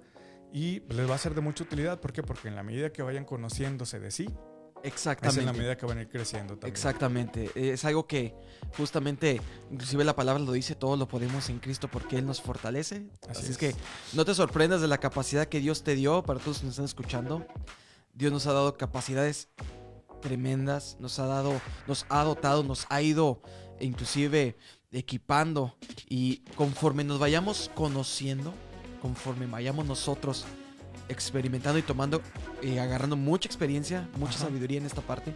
y les va a ser de mucha utilidad. ¿Por qué? Porque en la medida que vayan conociéndose de sí, Exactamente. Es en la medida que van a ir creciendo también. Exactamente. Es algo que justamente, inclusive la palabra lo dice, todo lo podemos en Cristo porque Él nos fortalece. Así, es. que no te sorprendas de la capacidad que Dios te dio para todos los que nos están escuchando. Dios nos ha dado capacidades tremendas, nos ha dado, nos ha dotado, nos ha ido inclusive equipando y conforme nos vayamos conociendo, conforme vayamos nosotros experimentando y tomando, y eh, agarrando mucha experiencia, mucha sabiduría en esta parte,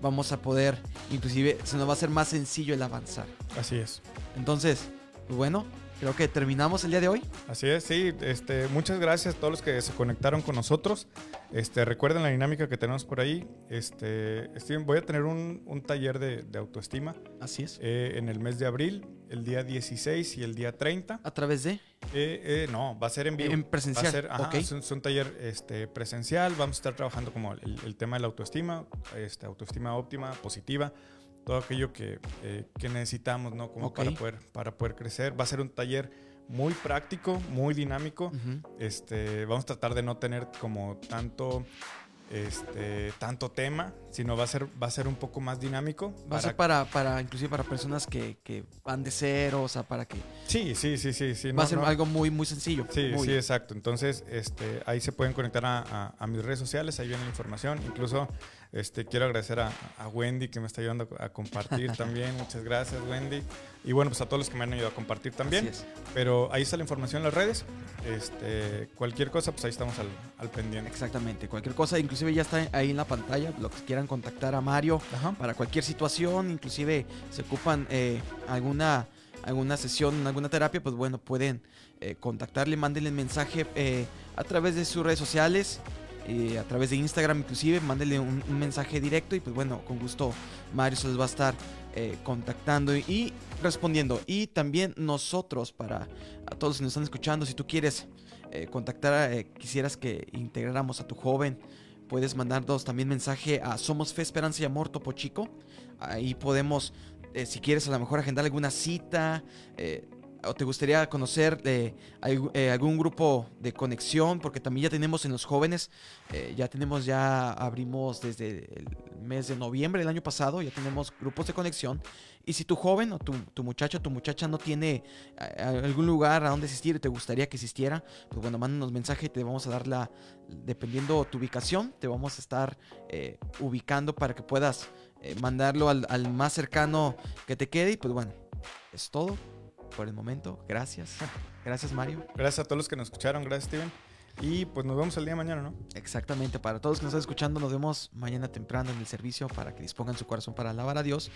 vamos a poder, inclusive, se nos va a hacer más sencillo el avanzar. Así es. Entonces, pues bueno, creo que terminamos el día de hoy. Así es, sí. Este, muchas gracias a todos los que se conectaron con nosotros. Este, recuerden la dinámica que tenemos por ahí. Este, voy a tener un, un taller de, de, autoestima. Así es. Eh, en el mes de abril, el día 16 y el día 30. ¿A través de? Eh, eh, no, va a ser en vivo. En presencial. Va a ser, es, un, taller este, presencial. Vamos a estar trabajando como el, el tema de la autoestima, este, autoestima óptima, positiva todo aquello que, eh, que necesitamos, ¿no? Como para, poder, para poder crecer. Va a ser un taller muy práctico, muy dinámico. este, vamos a tratar de no tener como tanto este, tanto tema, sino va a ser, va a ser un poco más dinámico. Va para... a ser para, para, inclusive para personas que, que, van de cero, o sea, para que... Sí, sí, sí, sí. sí va a ser algo muy, muy sencillo. Sí, sí, exacto. Entonces, este, ahí se pueden conectar a, a, mis redes sociales, ahí viene la información. Incluso este, quiero agradecer a, a Wendy que me está ayudando a compartir también. Muchas gracias, Wendy. Y bueno, pues a todos los que me han ayudado a compartir también. Pero ahí está la información en las redes. Este, cualquier cosa, pues ahí estamos al, al pendiente. Exactamente, cualquier cosa, inclusive ya está ahí en la pantalla, lo que quieran contactar a Mario para cualquier situación, inclusive se ocupan eh, alguna, alguna sesión, alguna terapia, pues bueno, pueden eh, contactarle, mándenle mensaje eh, a través de sus redes sociales. A través de Instagram inclusive, mándenle un, mensaje directo y pues bueno, con gusto Mario se les va a estar contactando y respondiendo. Y también nosotros, para a todos los que nos están escuchando, si tú quieres eh, contactar, eh, quisieras que integráramos a tu joven, puedes mandarnos también mensaje a Somos Fe, Esperanza y Amor Topo Chico. Ahí podemos, eh, si quieres a lo mejor agendar alguna cita, o te gustaría conocer de eh, algún grupo de conexión, porque también ya tenemos en los jóvenes, eh, ya tenemos, ya abrimos desde el mes de noviembre del año pasado, ya tenemos grupos de conexión. Y si tu joven o tu, tu muchacho o tu muchacha no tiene eh, algún lugar a donde asistir y te gustaría que existiera, pues bueno, mándanos mensaje y te vamos a dar la, dependiendo tu ubicación, te vamos a estar ubicando para que puedas eh, mandarlo al, al más cercano que te quede. Y pues bueno, es todo por el momento. Gracias. Gracias, Mario. Gracias a todos los que nos escucharon. Gracias, Steven. Y pues nos vemos el día de mañana, ¿no? Exactamente. Para todos los que nos están escuchando, nos vemos mañana temprano en el servicio para que dispongan su corazón para alabar a Dios.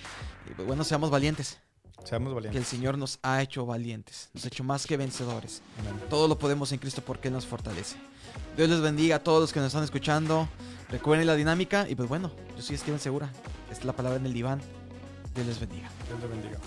Y pues bueno, seamos valientes. Seamos valientes. Que el Señor nos ha hecho valientes, nos ha hecho más que vencedores. Todo lo podemos en Cristo porque Él nos fortalece. Dios les bendiga a todos los que nos están escuchando. Recuerden la dinámica y pues bueno, yo soy Steven Segura. Esta es la palabra en el diván. Dios les bendiga. Dios les bendiga.